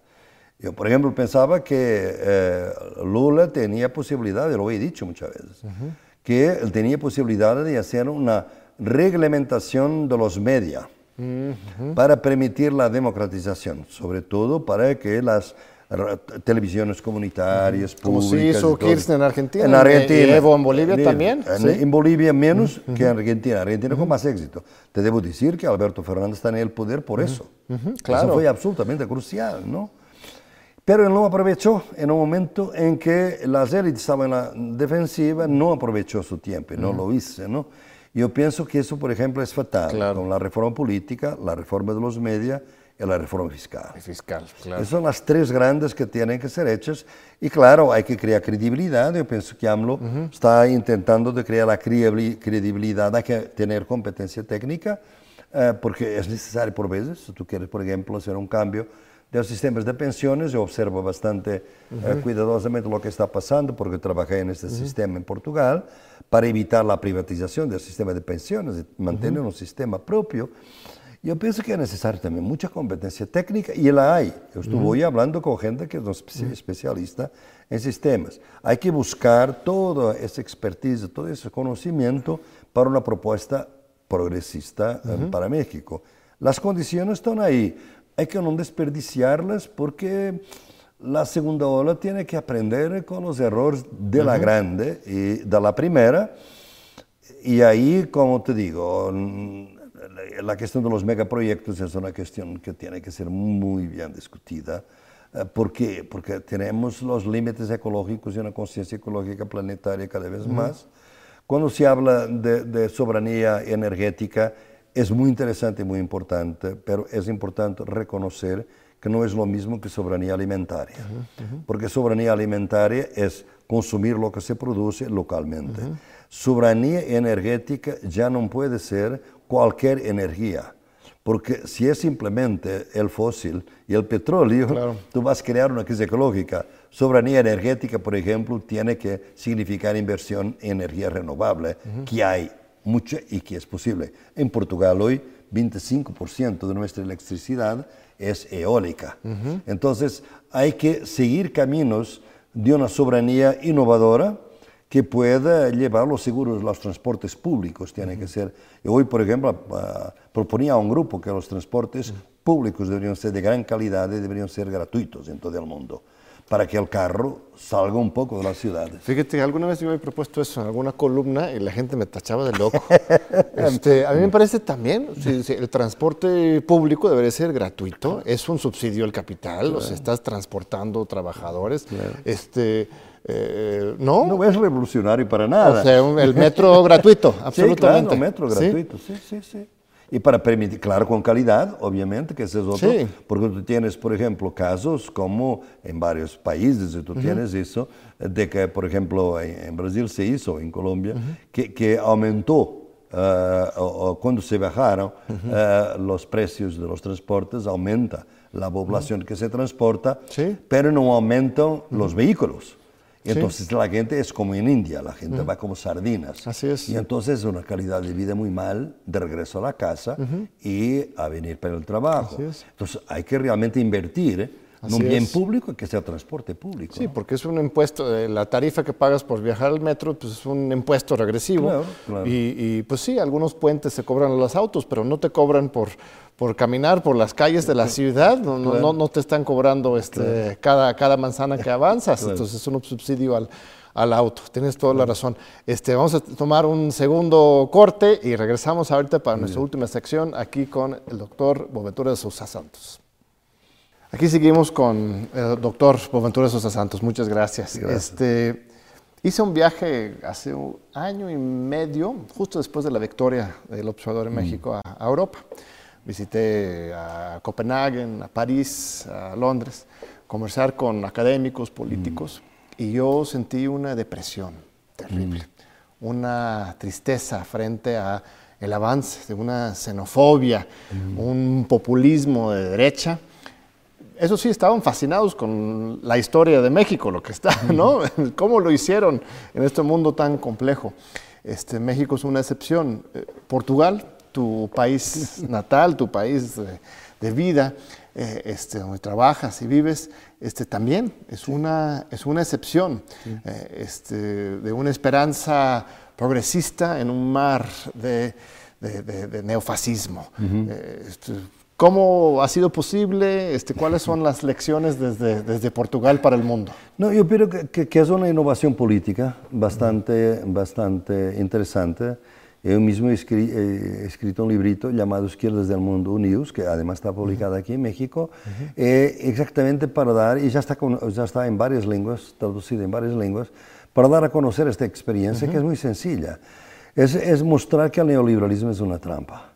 Yo, por ejemplo, pensaba que eh, Lula tenía posibilidad, lo he dicho muchas veces, que él tenía posibilidad de hacer una reglamentación de los medios para permitir la democratización, sobre todo para que las televisiones comunitarias, Como se hizo Kirchner en Argentina. En Argentina. Y Evo en Bolivia también. En, Bolivia menos que en Argentina. Argentina con más éxito. Te debo decir que Alberto Fernández está en el poder por eso. Claro. Eso fue absolutamente crucial, ¿no? Pero él no aprovechó en un momento en que las élites estaban en la defensiva, no aprovechó su tiempo, no lo hizo, ¿no? Yo pienso que eso, por ejemplo, es fatal con la reforma política, la reforma de los medios y la reforma fiscal. fiscal, claro. Esas son las tres grandes que tienen que ser hechas. Y claro, hay que crear credibilidad. Yo pienso que AMLO está intentando de crear la credibilidad. Hay que tener competencia técnica, eh, porque es necesario por veces. Si tú quieres, por ejemplo, hacer un cambio de los sistemas de pensiones, yo observo bastante eh, cuidadosamente lo que está pasando, porque trabajé en este sistema en Portugal, para evitar la privatización del sistema de pensiones y mantener un sistema propio. Yo pienso que es necesario también mucha competencia técnica y la hay. Yo estuve hoy hablando con gente que es especialista en sistemas. Hay que buscar toda esa expertise, todo ese conocimiento para una propuesta progresista eh, para México. Las condiciones están ahí. Hay que no desperdiciarlas porque la segunda ola tiene que aprender con los errores de la grande y de la primera. Y ahí, como te digo, la cuestión de los megaproyectos es una cuestión que tiene que ser muy bien discutida. Eh, ¿Por qué? Porque tenemos los límites ecológicos y una conciencia ecológica planetaria cada vez más. Cuando se habla de, soberanía energética, es muy interesante y muy importante, pero es importante reconocer que no es lo mismo que soberanía alimentaria. Porque soberanía alimentaria es consumir lo que se produce localmente. Soberanía energética ya no puede ser cualquier energía. Porque si es simplemente el fósil y el petróleo, tú vas a crear una crisis ecológica. Soberanía energética, por ejemplo, tiene que significar inversión en energía renovable, que hay mucha y que es posible. En Portugal hoy, 25% de nuestra electricidad es eólica. Entonces, hay que seguir caminos de una soberanía innovadora, que pueda llevar los seguros, los transportes públicos. Tiene que ser. Hoy, por ejemplo, ah, proponía a un grupo que los transportes públicos deberían ser de gran calidad y deberían ser gratuitos en todo el mundo para que el carro salga un poco de la ciudad. Fíjate, alguna vez yo me he propuesto eso en alguna columna y la gente me tachaba de loco. <laughs> este, a mí me parece también, el transporte público debería ser gratuito, es un subsidio al capital, los estás transportando trabajadores. Este, eh, ¿no? No es revolucionario para nada. O sea, el metro <laughs> gratuito, absolutamente. Sí, metro gratuito, sí, sí, sí. Y para permitir, claro, con calidad, obviamente, que ese es otro. Porque tú tienes, por ejemplo, casos como en varios países, y tú tienes eso, de que, por ejemplo, en, Brasil se hizo, en Colombia, que, que, aumentó. Uh, cuando se bajaron uh, los precios de los transportes, aumenta la población que se transporta, pero no aumentan los vehículos. Y entonces la gente es como en India, la gente va como sardinas. Así es. Y entonces es una calidad de vida muy mal de regreso a la casa y a venir para el trabajo. Así es. Entonces hay que realmente invertir en un bien público que sea transporte público. Sí, porque es un impuesto, eh, la tarifa que pagas por viajar al metro pues es un impuesto regresivo. Claro, claro. Y, y, pues sí, algunos puentes se cobran a los autos, pero no te cobran por, por caminar por las calles de la ciudad, no, no, no te están cobrando este, cada, cada manzana que <laughs> avanzas, entonces es un subsidio al, al auto. Tienes toda la razón. Este, vamos a tomar un segundo corte y regresamos ahorita para nuestra última sección aquí con el doctor Boventura de Sousa Santos. Aquí seguimos con el doctor Boventura de Sousa Santos. Muchas gracias. Este, Hice un viaje hace un año y medio, justo después de la victoria del observador en mm. México, a, Europa. Visité a Copenhague, a París, a Londres, conversar con académicos, políticos, mm. y yo sentí una depresión terrible, mm. una tristeza frente a el avance de una xenofobia, un populismo de derecha eso sí, estaban fascinados con la historia de México, lo que está, ¿no? <laughs> ¿Cómo lo hicieron en este mundo tan complejo? Este, México es una excepción. Eh, Portugal, tu país <laughs> natal, tu país de, vida, eh, este, donde trabajas y vives, este, también es una, es una excepción eh, este, de una esperanza progresista en un mar de, neofascismo. ¿Cómo ha sido posible? Este, ¿Cuáles son las lecciones desde, desde, Portugal para el mundo? No, yo creo que, que, es una innovación política bastante, bastante interesante. Yo mismo he, escrito un librito llamado Izquierdas del Mundo Unidos, que además está publicado aquí en México, eh, exactamente para dar, y ya está, ya está en varias lenguas, traducido en varias lenguas, para dar a conocer esta experiencia que es muy sencilla es, mostrar que el neoliberalismo es una trampa.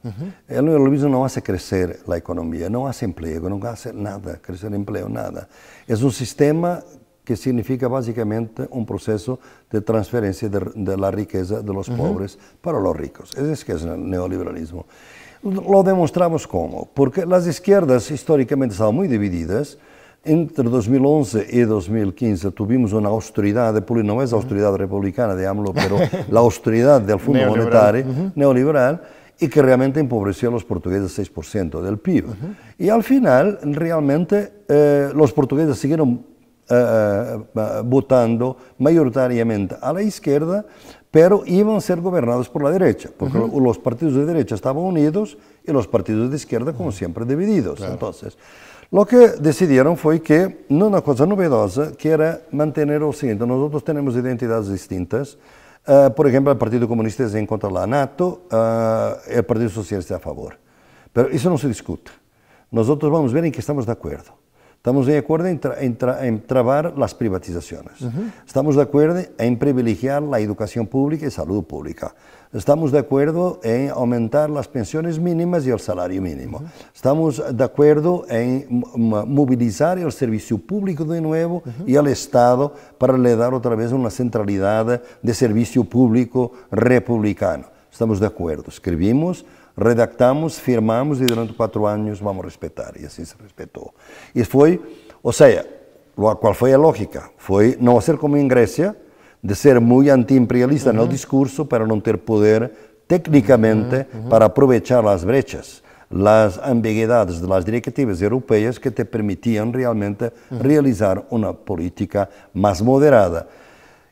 El neoliberalismo no hace crecer la economía, no hace empleo, no hace nada, crecer empleo, nada. Es un sistema que significa básicamente un proceso de transferencia de, la riqueza de los pobres para los ricos. Ese es que es el neoliberalismo. Lo demostramos cómo, porque las izquierdas históricamente estaban muy divididas, entre 2011 y 2015 tuvimos una austeridad, no es <laughs> la austeridad republicana AMLO, pero la austeridad del Fondo Monetario neoliberal y que realmente empobreció a los portugueses 6% del PIB. Y al final, realmente, eh, los portugueses siguieron eh, eh, votando mayoritariamente a la izquierda, pero iban a ser gobernados por la derecha, porque los partidos de derecha estaban unidos y los partidos de izquierda, como siempre, divididos. Entonces, lo que decidieron fue que, una cosa novedosa, que era mantener lo siguiente, nosotros tenemos identidades distintas, uh, por ejemplo, el Partido Comunista es en contra de la NATO, uh, el Partido Socialista a favor, pero eso no se discute. Nosotros vamos a ver en qué estamos de acuerdo. Estamos de acuerdo en, tra en, tra en trabar las privatizaciones. Uh -huh. Estamos de acuerdo en privilegiar la educación pública y salud pública. Estamos de acuerdo en aumentar las pensiones mínimas y el salario mínimo. Uh -huh. Estamos de acuerdo en movilizar el servicio público de nuevo uh -huh. y al Estado para le dar otra vez una centralidad de servicio público republicano. Estamos de acuerdo. Escribimos redactamos, firmamos y durante cuatro años vamos a respetar. Y así se respetó. Y fue, o sea, ¿cuál fue la lógica? Fue no hacer como en Grecia, de ser muy antiimperialista uh -huh. en el discurso para no tener poder técnicamente uh -huh. para aprovechar las brechas, las ambigüedades de las directivas europeas que te permitían realmente uh -huh. realizar una política más moderada.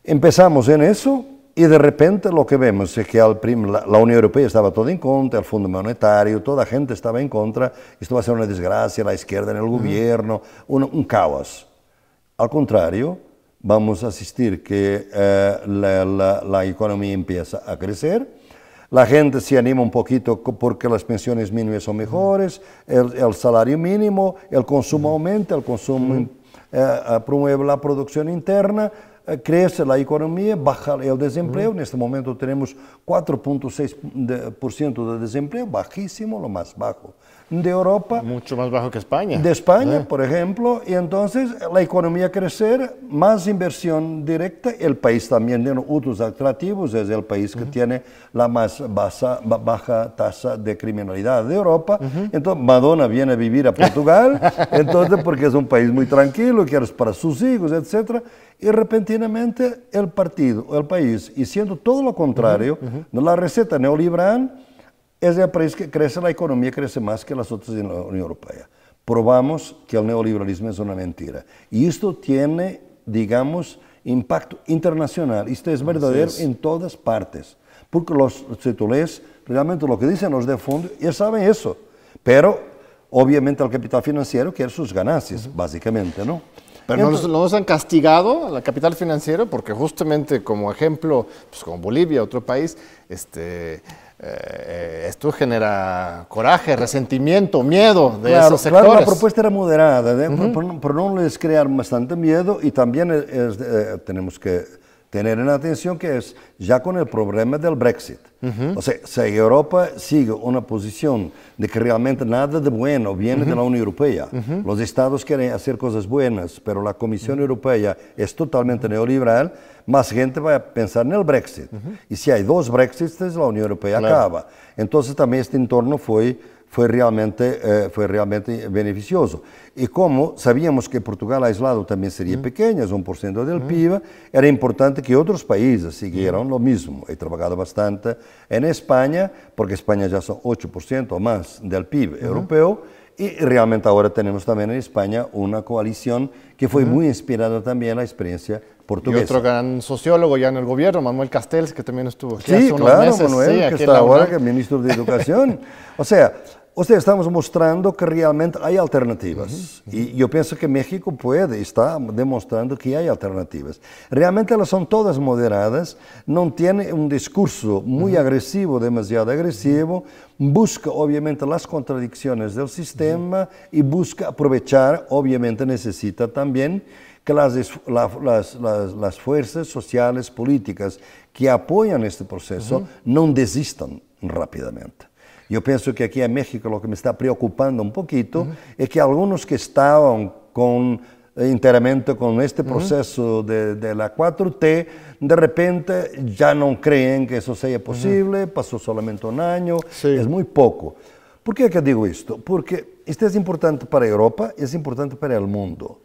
Empezamos en eso, y de repente lo que vemos es que al la, la, Unión Europea estaba todo en contra, el Fondo Monetario, toda la gente estaba en contra, esto va a ser una desgracia, la izquierda en el gobierno, un, un, caos. Al contrario, vamos a asistir que eh, la, la, la, economía empieza a crecer, la gente se anima un poquito porque las pensiones mínimas son mejores, el, el salario mínimo, el consumo aumenta, el consumo eh, eh, promueve la producción interna, eh, crece la economía, baja el desempleo. En este momento tenemos 4.6% de desempleo, bajísimo, lo más bajo de Europa. Mucho más bajo que España. De España, ¿Eh? por ejemplo. Y entonces la economía crecer, más inversión directa. El país también tiene otros atractivos, es el país que tiene la más baja, baja, tasa de criminalidad de Europa. Entonces Madonna viene a vivir a <laughs> Portugal, entonces porque es un país muy tranquilo, quiere para sus hijos, etc. Y repentinamente el partido, el país, y siendo todo lo contrario, de la receta neoliberal, es el país que crece, la economía crece más que las otras en la Unión Europea. Probamos que el neoliberalismo es una mentira. Y esto tiene, digamos, impacto internacional. Esto es verdadero en todas partes. Porque los, si realmente lo que dicen los de fondo, ya saben eso. Pero, obviamente, el capital financiero quiere sus ganancias, básicamente, ¿no? Pero no, nos han castigado al capital financiero porque justamente como ejemplo, pues como Bolivia, otro país, este, eh, esto genera coraje, resentimiento, miedo de esos sectores. Claro, la propuesta era moderada, ¿eh? por, no les crear bastante miedo y también eh, tenemos que tener en atención que es ya con el problema del Brexit. O sea, si Europa sigue una posición de que realmente nada de bueno viene de la Unión Europea, los estados quieren hacer cosas buenas, pero la Comisión Europea es totalmente neoliberal, más gente va a pensar en el Brexit. Y si hay dos Brexits, la Unión Europea acaba. Entonces también este entorno fue fue realmente, eh, fue realmente beneficioso. Y como sabíamos que Portugal aislado también sería pequeño, es un por ciento del PIB, era importante que otros países siguieran lo mismo. He trabajado bastante en España, porque España ya son 8% o más del PIB europeo, y realmente ahora tenemos también en España una coalición que fue muy inspirada también en la experiencia portuguesa. Y otro gran sociólogo ya en el gobierno, Manuel Castells, que también estuvo aquí sí, hace unos claro, Manuel, que está ahora que ministro de <laughs> Educación. o sea, o sea, estamos mostrando que realmente hay alternativas. Y yo pienso que México puede, está demostrando que hay alternativas. Realmente elas son todas moderadas, no tiene un discurso muy agresivo, demasiado agresivo, busca obviamente las contradicciones del sistema y busca aprovechar, obviamente necesita también que las, las, las, las fuerzas sociales, políticas que apoyan este proceso no desistan rápidamente. Yo pienso que aquí en México lo que me está preocupando un poquito es que algunos que estaban con enteramente con este proceso de, la 4T, de repente ya no creen que eso sea posible, pasó solamente un año, es muy poco. ¿Por qué que digo esto? Porque esto es importante para Europa es importante para el mundo.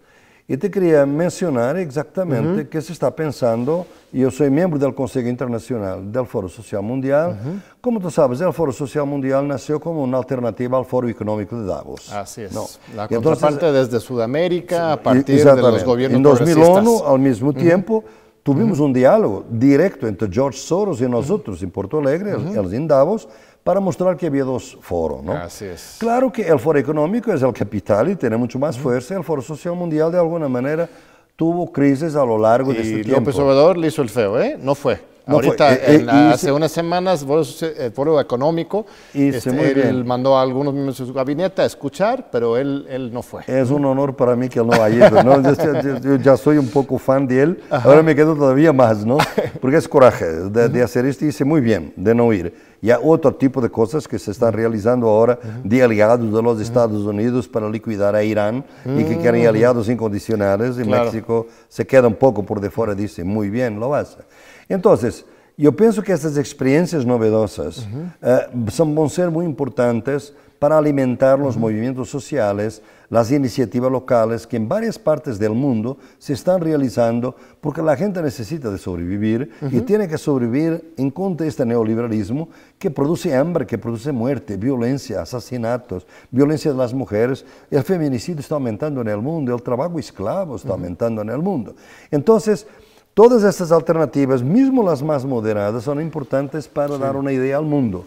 Y te quería mencionar exactamente qué se está pensando. Yo soy miembro del Consejo Internacional del Foro Social Mundial. Como tú sabes, el Foro Social Mundial nació como una alternativa al Foro Económico de Davos. Así es. La contraparte desde Sudamérica a partir de los gobiernos En 2001, al mismo tiempo, tuvimos un diálogo directo entre George Soros y nosotros en Porto Alegre, el en Davos, para mostrar que había dos foros. ¿no? Así es. Claro que el foro económico es el capital y tiene mucho más fuerza. El foro social mundial, de alguna manera, tuvo crisis a lo largo de este tiempo. López Obrador le hizo el feo, ¿eh? No fue. Ahorita, eh, eh, hace unas semanas, el foro económico, este, él mandó a algunos miembros de su gabinete a escuchar, pero él, él no fue. Es un honor para mí que él no haya ido. ¿no? Yo, ya soy un poco fan de él, ahora me quedo todavía más, ¿no? <laughs> Porque es coraje de, de hacer esto y hice muy bien de no ir. Y hay otro tipo de cosas que se están realizando ahora de aliados de los Estados Unidos para liquidar a Irán y que quieren aliados incondicionales y México se queda un poco por de fuera, dice, muy bien, lo hace. Entonces, yo pienso que estas experiencias novedosas eh, son, van a ser muy importantes para alimentar los movimientos sociales, las iniciativas locales que en varias partes del mundo se están realizando porque la gente necesita de sobrevivir y tiene que sobrevivir en contra de este neoliberalismo que produce hambre, que produce muerte, violencia, asesinatos, violencia de las mujeres. El feminicidio está aumentando en el mundo, el trabajo esclavo está aumentando en el mundo. Entonces, todas estas alternativas, mismo las más moderadas, son importantes para dar una idea al mundo.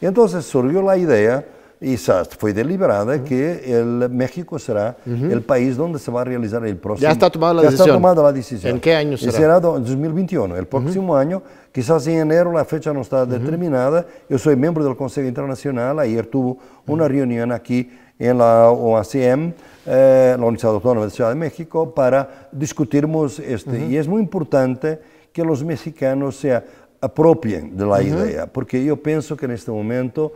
Y entonces surgió la idea y fue deliberada que el México será el país donde se va a realizar el próximo. Ya está tomada la ya decisión. Está tomada la decisión. ¿En qué año será? Será en 2021, el próximo año. Quizás en enero, la fecha no está determinada. Yo soy miembro del Consejo Internacional. Ayer tuvo una reunión aquí en la OACM, eh, la Universidad Autónoma de Ciudad de México, para discutirmos este. Y es muy importante que los mexicanos se apropien de la idea, porque yo pienso que en este momento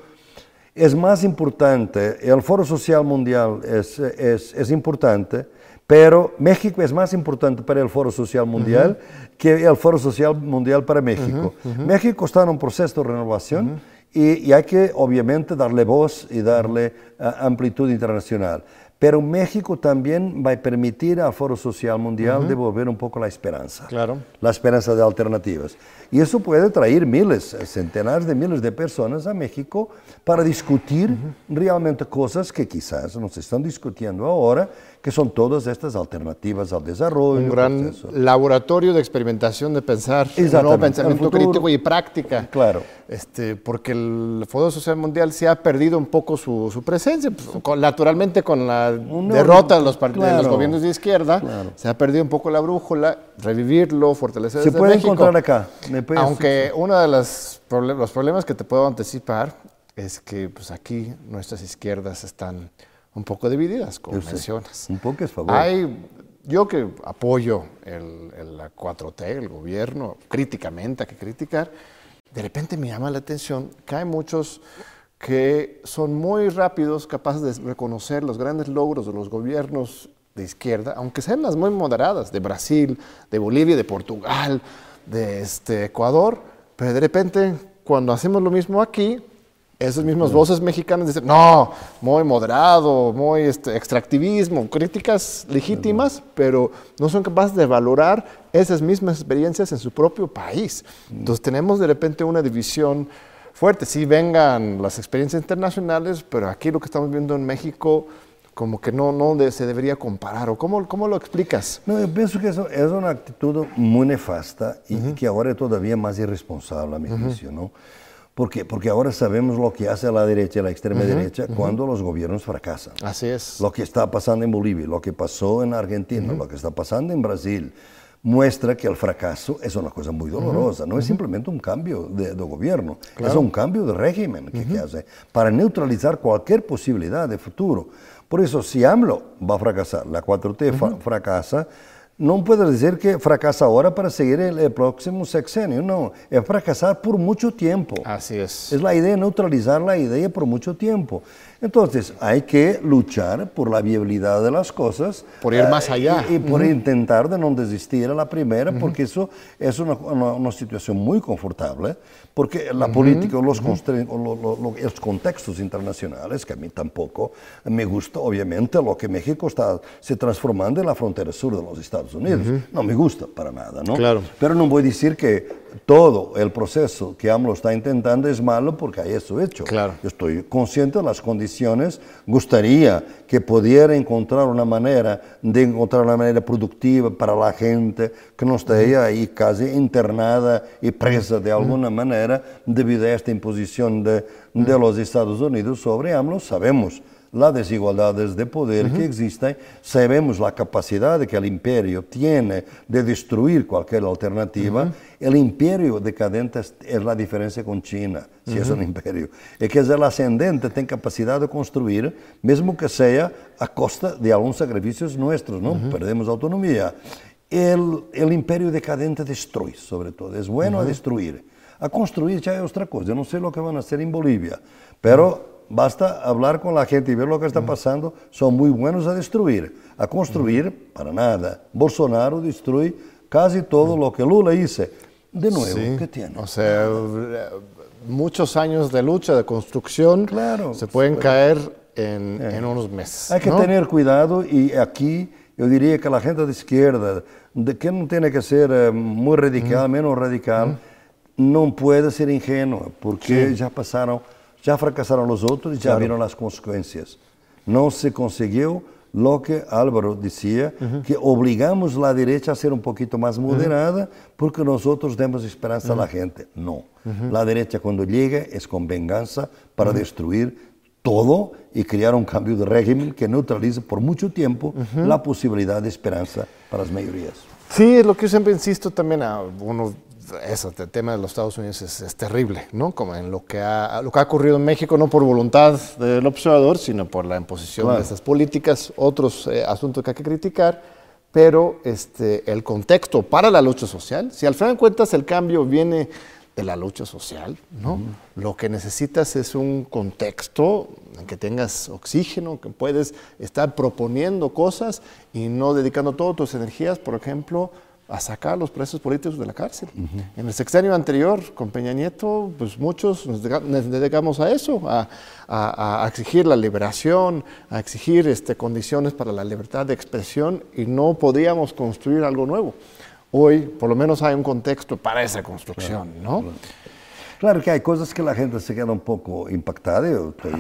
es más importante, el Foro Social Mundial es, es, es, importante, pero México es más importante para el Foro Social Mundial que el Foro Social Mundial para México. México está en un proceso de renovación y, y, hay que obviamente darle voz y darle uh, amplitud internacional. Pero México también va a permitir al Foro Social Mundial devolver un poco la esperanza. Claro. La esperanza de alternativas. Y eso puede traer miles, centenares de miles de personas a México para discutir realmente cosas que quizás no se están discutiendo ahora, que son todas estas alternativas al desarrollo. Un gran laboratorio de experimentación de pensar, un pensamiento crítico y práctica. Claro. Este, porque el Foro Social Mundial se ha perdido un poco su, su presencia, pues, naturalmente con la derrota de los, de los, gobiernos de izquierda, se ha perdido un poco la brújula, revivirlo, fortalecer Se puede encontrar acá. Aunque uno de los problemas que te puedo anticipar es que pues aquí nuestras izquierdas están un poco divididas, como mencionas. Un poco es favor. Hay yo que apoyo el, la 4T, el gobierno, críticamente, hay que criticar, de repente me llama la atención que hay muchos que son muy rápidos, capaces de reconocer los grandes logros de los gobiernos de izquierda, aunque sean las muy moderadas, de Brasil, de Bolivia, de Portugal, de este, Ecuador, pero de repente cuando hacemos lo mismo aquí, esas mismas voces mexicanas dicen, no, muy moderado, muy este, extractivismo, críticas legítimas, pero no son capaces de valorar esas mismas experiencias en su propio país. Entonces tenemos de repente una división fuerte. Sí vengan las experiencias internacionales, pero aquí lo que estamos viendo en México como que no, no se debería comparar. ¿O cómo, cómo lo explicas? No, yo pienso que eso es una actitud muy nefasta y que ahora es todavía más irresponsable, a mi juicio, ¿no? Porque, porque ahora sabemos lo que hace la derecha, la extrema derecha, cuando los gobiernos fracasan. Así es. Lo que está pasando en Bolivia, lo que pasó en Argentina, lo que está pasando en Brasil, muestra que el fracaso es una cosa muy dolorosa. No es simplemente un cambio de, gobierno, es un cambio de régimen que, hace para neutralizar cualquier posibilidad de futuro. Por eso, si AMLO va a fracasar, la 4T fracasa, no puede decir que fracasa ahora para seguir el, próximo sexenio, no, es fracasar por mucho tiempo. Así es. Es la idea de neutralizar la idea por mucho tiempo. Entonces, hay que luchar por la viabilidad de las cosas. Por ir más eh, allá. y, por intentar de no desistir a la primera, porque eso es una, una, situación muy confortable, porque la política, los, los contextos internacionales, que a mí tampoco me gusta, obviamente, lo que México está se transformando en la frontera sur de los Estados Unidos. No me gusta para nada, ¿no? Claro. Pero no voy a decir que todo el proceso que AMLO está intentando es malo porque hay eso hecho. Claro. Yo estoy consciente de las condiciones, gustaría que pudiera encontrar una manera de encontrar una manera productiva para la gente que no esté ahí casi internada y presa de alguna manera debido a esta imposición de, de los Estados Unidos sobre AMLO. Sabemos las desigualdades de poder que existen, sabemos la capacidad que el imperio tiene de destruir cualquier alternativa. El imperio decadente es la diferencia con China, si es un imperio. Es que es el ascendente, tiene capacidad de construir, mismo que sea a costa de algunos sacrificios nuestros, ¿no? Perdemos autonomía. El, el, imperio decadente destruye, sobre todo. Es bueno a destruir. A construir ya es otra cosa. Yo no sé lo que van a hacer en Bolivia, pero basta hablar con la gente y ver lo que está pasando, son muy buenos a destruir. A construir, para nada. Bolsonaro destruye casi todo lo que Lula hizo. De nuevo, ¿qué tiene? O sea, muchos años de lucha, de construcción, claro, se pueden caer en, en, unos meses. Hay que tener cuidado y aquí yo diría que la gente de izquierda, de que no tiene que ser eh, muy radical, menos radical, no puede ser ingenuo, porque ya pasaron ya fracasaron los otros y ya vieron las consecuencias. No se consiguió lo que Álvaro decía, que obligamos la derecha a ser un poquito más moderada porque nosotros demos esperanza a la gente. No, la derecha cuando llega es con venganza para destruir todo y crear un cambio de régimen que neutralice por mucho tiempo la posibilidad de esperanza para las mayorías. Sí, es lo que yo siempre insisto también a uno eso, el tema de los Estados Unidos es, terrible, ¿no? Como en lo que, ha, lo que ha ocurrido en México, no por voluntad del observador, sino por la imposición de esas políticas, otros eh, asuntos que hay que criticar, pero este, el contexto para la lucha social, si al final de cuentas el cambio viene de la lucha social, ¿no? Lo que necesitas es un contexto en que tengas oxígeno, que puedes estar proponiendo cosas y no dedicando todas tus energías, por ejemplo, a sacar a los presos políticos de la cárcel. En el sexenio anterior, con Peña Nieto, pues muchos nos dedicamos a eso, a, exigir la liberación, a exigir este, condiciones para la libertad de expresión y no podíamos construir algo nuevo. Hoy, por lo menos, hay un contexto para esa construcción, ¿no? Claro. Que hay cosas que la gente se queda un poco impactada, yo estoy,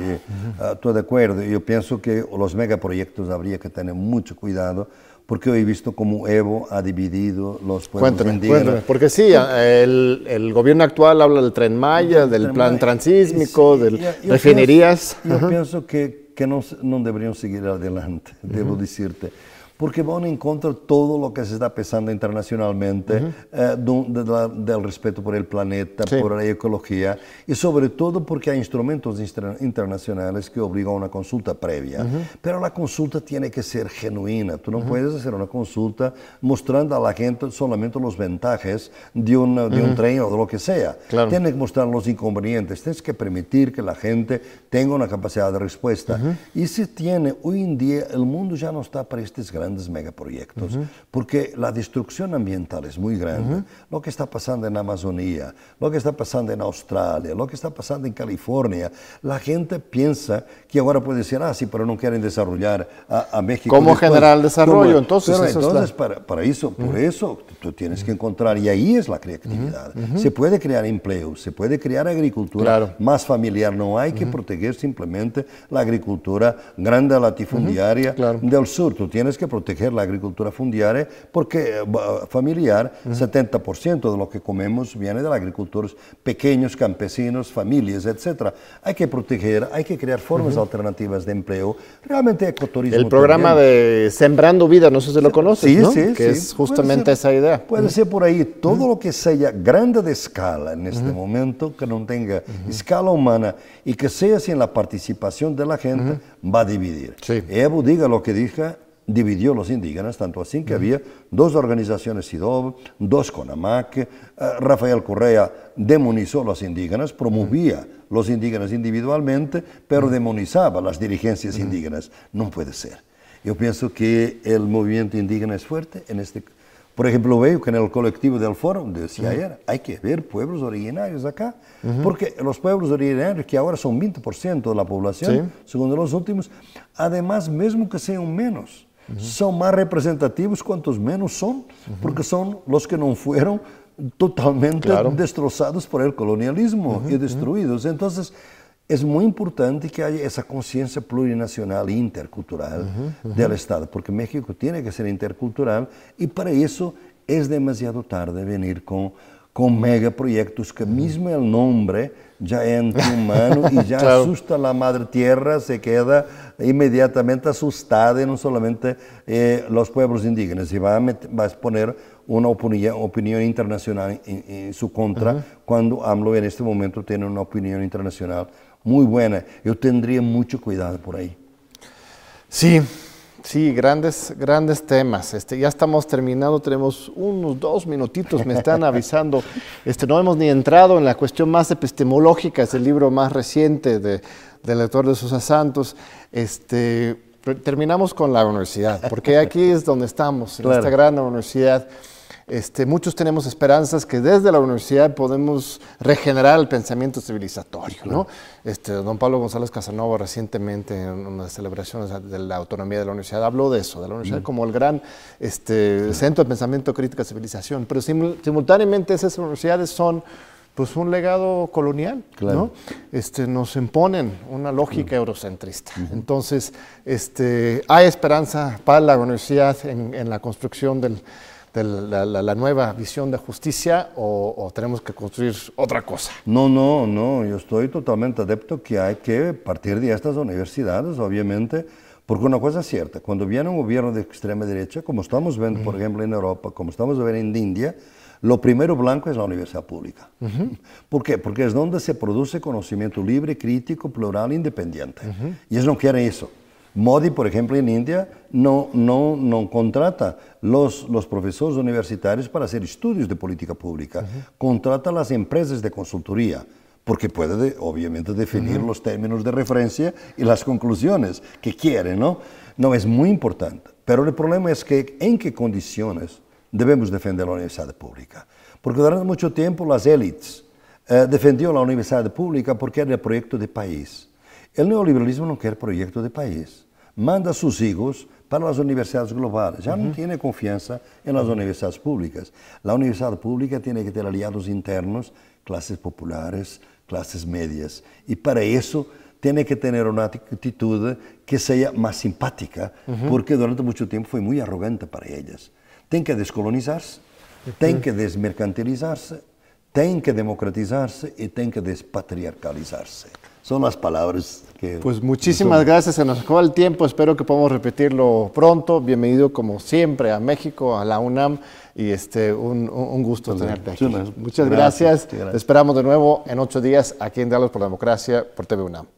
ah, estoy de acuerdo. Yo pienso que los megaproyectos habría que tener mucho cuidado porque he visto cómo Evo ha dividido los pueblos cuéntame, Cuéntame, porque sí, el, el, gobierno actual habla del Tren Maya, del plan transísmico, de refinerías. yo pienso que, que no, no, deberían seguir adelante, debo decirte. Porque van en contra de todo lo que se está pensando internacionalmente, eh, del respeto por el planeta, por la ecología, y sobre todo porque hay instrumentos internacionales que obligan a una consulta previa. Pero la consulta tiene que ser genuina. Tú no puedes hacer una consulta mostrando a la gente solamente los ventajas de, un de un tren o de lo que sea. Tienes que mostrar los inconvenientes, tienes que permitir que la gente tenga una capacidad de respuesta. Y se tiene, hoy en día, el mundo ya no está para estos grandes megaproyectos, porque la destrucción ambiental es muy grande. Lo que está pasando en Amazonía, lo que está pasando en Australia, lo que está pasando en California, la gente piensa que ahora puede decir, ah, sí, pero no quieren desarrollar a, México. Como general desarrollo, entonces. entonces, para, para, eso, por eso, tú tienes que encontrar, y ahí es la creatividad. Se puede crear empleo, se puede crear agricultura más familiar, no hay que proteger simplemente la agricultura grande latifundiaria del sur, tú tienes que proteger la agricultura fundiaria porque eh, familiar, 70% de lo que comemos viene de la agricultura, pequeños campesinos, familias, etc. Hay que proteger, hay que crear formas alternativas de empleo. Realmente ecoturismo. El programa de Sembrando Vida, no sé si lo conoces, sí, Sí, que es justamente esa idea. Puede ser por ahí, todo lo que sea grande de escala en este momento, que no tenga escala humana y que sea sin la participación de la gente, va a dividir. Evo diga lo que diga, dividió los indígenas, tanto así que había dos organizaciones SIDOB, dos CONAMAC, eh, Rafael Correa demonizó a los indígenas, promovía los indígenas individualmente, pero demonizaba las dirigencias indígenas. No puede ser. Yo pienso que el movimiento indígena es fuerte en este por ejemplo, veo que en el colectivo del foro, decía ayer, hay que ver pueblos originarios acá, porque los pueblos originarios, que ahora son 20% de la población, según los últimos, además, mismo que sean menos, son más representativos cuantos menos son, porque son los que no fueron totalmente destrozados por el colonialismo y destruidos. Entonces, es muy importante que haya esa conciencia plurinacional e intercultural del Estado, porque México tiene que ser intercultural y para eso es demasiado tarde venir con, con megaproyectos que mismo el nombre ya entra <laughs> humano y ya asusta a la madre tierra, se queda inmediatamente asustada y no solamente eh, los pueblos indígenas, y va a, va a exponer una opinión, opinión internacional en, su contra, cuando AMLO en este momento tiene una opinión internacional muy buena. Yo tendría mucho cuidado por ahí. Sí, sí, grandes, grandes temas. Este, ya estamos terminando, tenemos unos dos minutitos, me están avisando. Este, no hemos ni entrado en la cuestión más epistemológica, es el libro más reciente de, del lector de Sosa Santos. Este, terminamos con la universidad, porque aquí es donde estamos, en esta gran universidad. Este, muchos tenemos esperanzas que desde la universidad podemos regenerar el pensamiento civilizatorio. ¿no? Este, don Pablo González Casanova recientemente en una de celebraciones de la autonomía de la universidad habló de eso, de la universidad como el gran este, centro de pensamiento crítica civilización, pero simultáneamente esas universidades son pues un legado colonial, ¿no? Este, nos imponen una lógica eurocentrista. Entonces, este, hay esperanza para la universidad en la construcción del, la, nueva visión de justicia o, tenemos que construir otra cosa? No, no, no, yo estoy totalmente adepto que hay que partir de estas universidades, obviamente, porque una cosa es cierta, cuando viene un gobierno de extrema derecha, como estamos viendo, por ejemplo, en Europa, como estamos viendo en India, lo primero blanco es la universidad pública. ¿Por qué? Porque es donde se produce conocimiento libre, crítico, plural, independiente. Y ellos no quieren eso. Modi, por ejemplo, en India no, no, no contrata los, los profesores universitarios para hacer estudios de política pública, contrata las empresas de consultoría porque puede obviamente definir los términos de referencia y las conclusiones que quiere, ¿no? No, es muy importante. Pero el problema es que en qué condiciones debemos defender la universidad pública. Porque durante mucho tiempo las élites eh, defendieron la universidad pública porque era el proyecto de país. El neoliberalismo no quiere proyecto de país manda sus hijos para las universidades globales. Ya no tiene confianza en las universidades públicas. La universidad pública tiene que tener aliados internos, clases populares, clases medias. Y para eso tiene que tener una actitud que sea más simpática, porque durante mucho tiempo fue muy arrogante para ellas. Tiene que descolonizarse, tiene que desmercantilizarse, tiene que democratizarse y tiene que despatriarcalizarse son las palabras que... Pues muchísimas gracias, se nos acabó el tiempo, espero que podamos repetirlo pronto. Bienvenido como siempre a México, a la UNAM, y este, un, un gusto tenerte aquí. Muchas gracias. gracias. Te esperamos de nuevo en ocho días aquí en Diálogos por la Democracia por TV UNAM.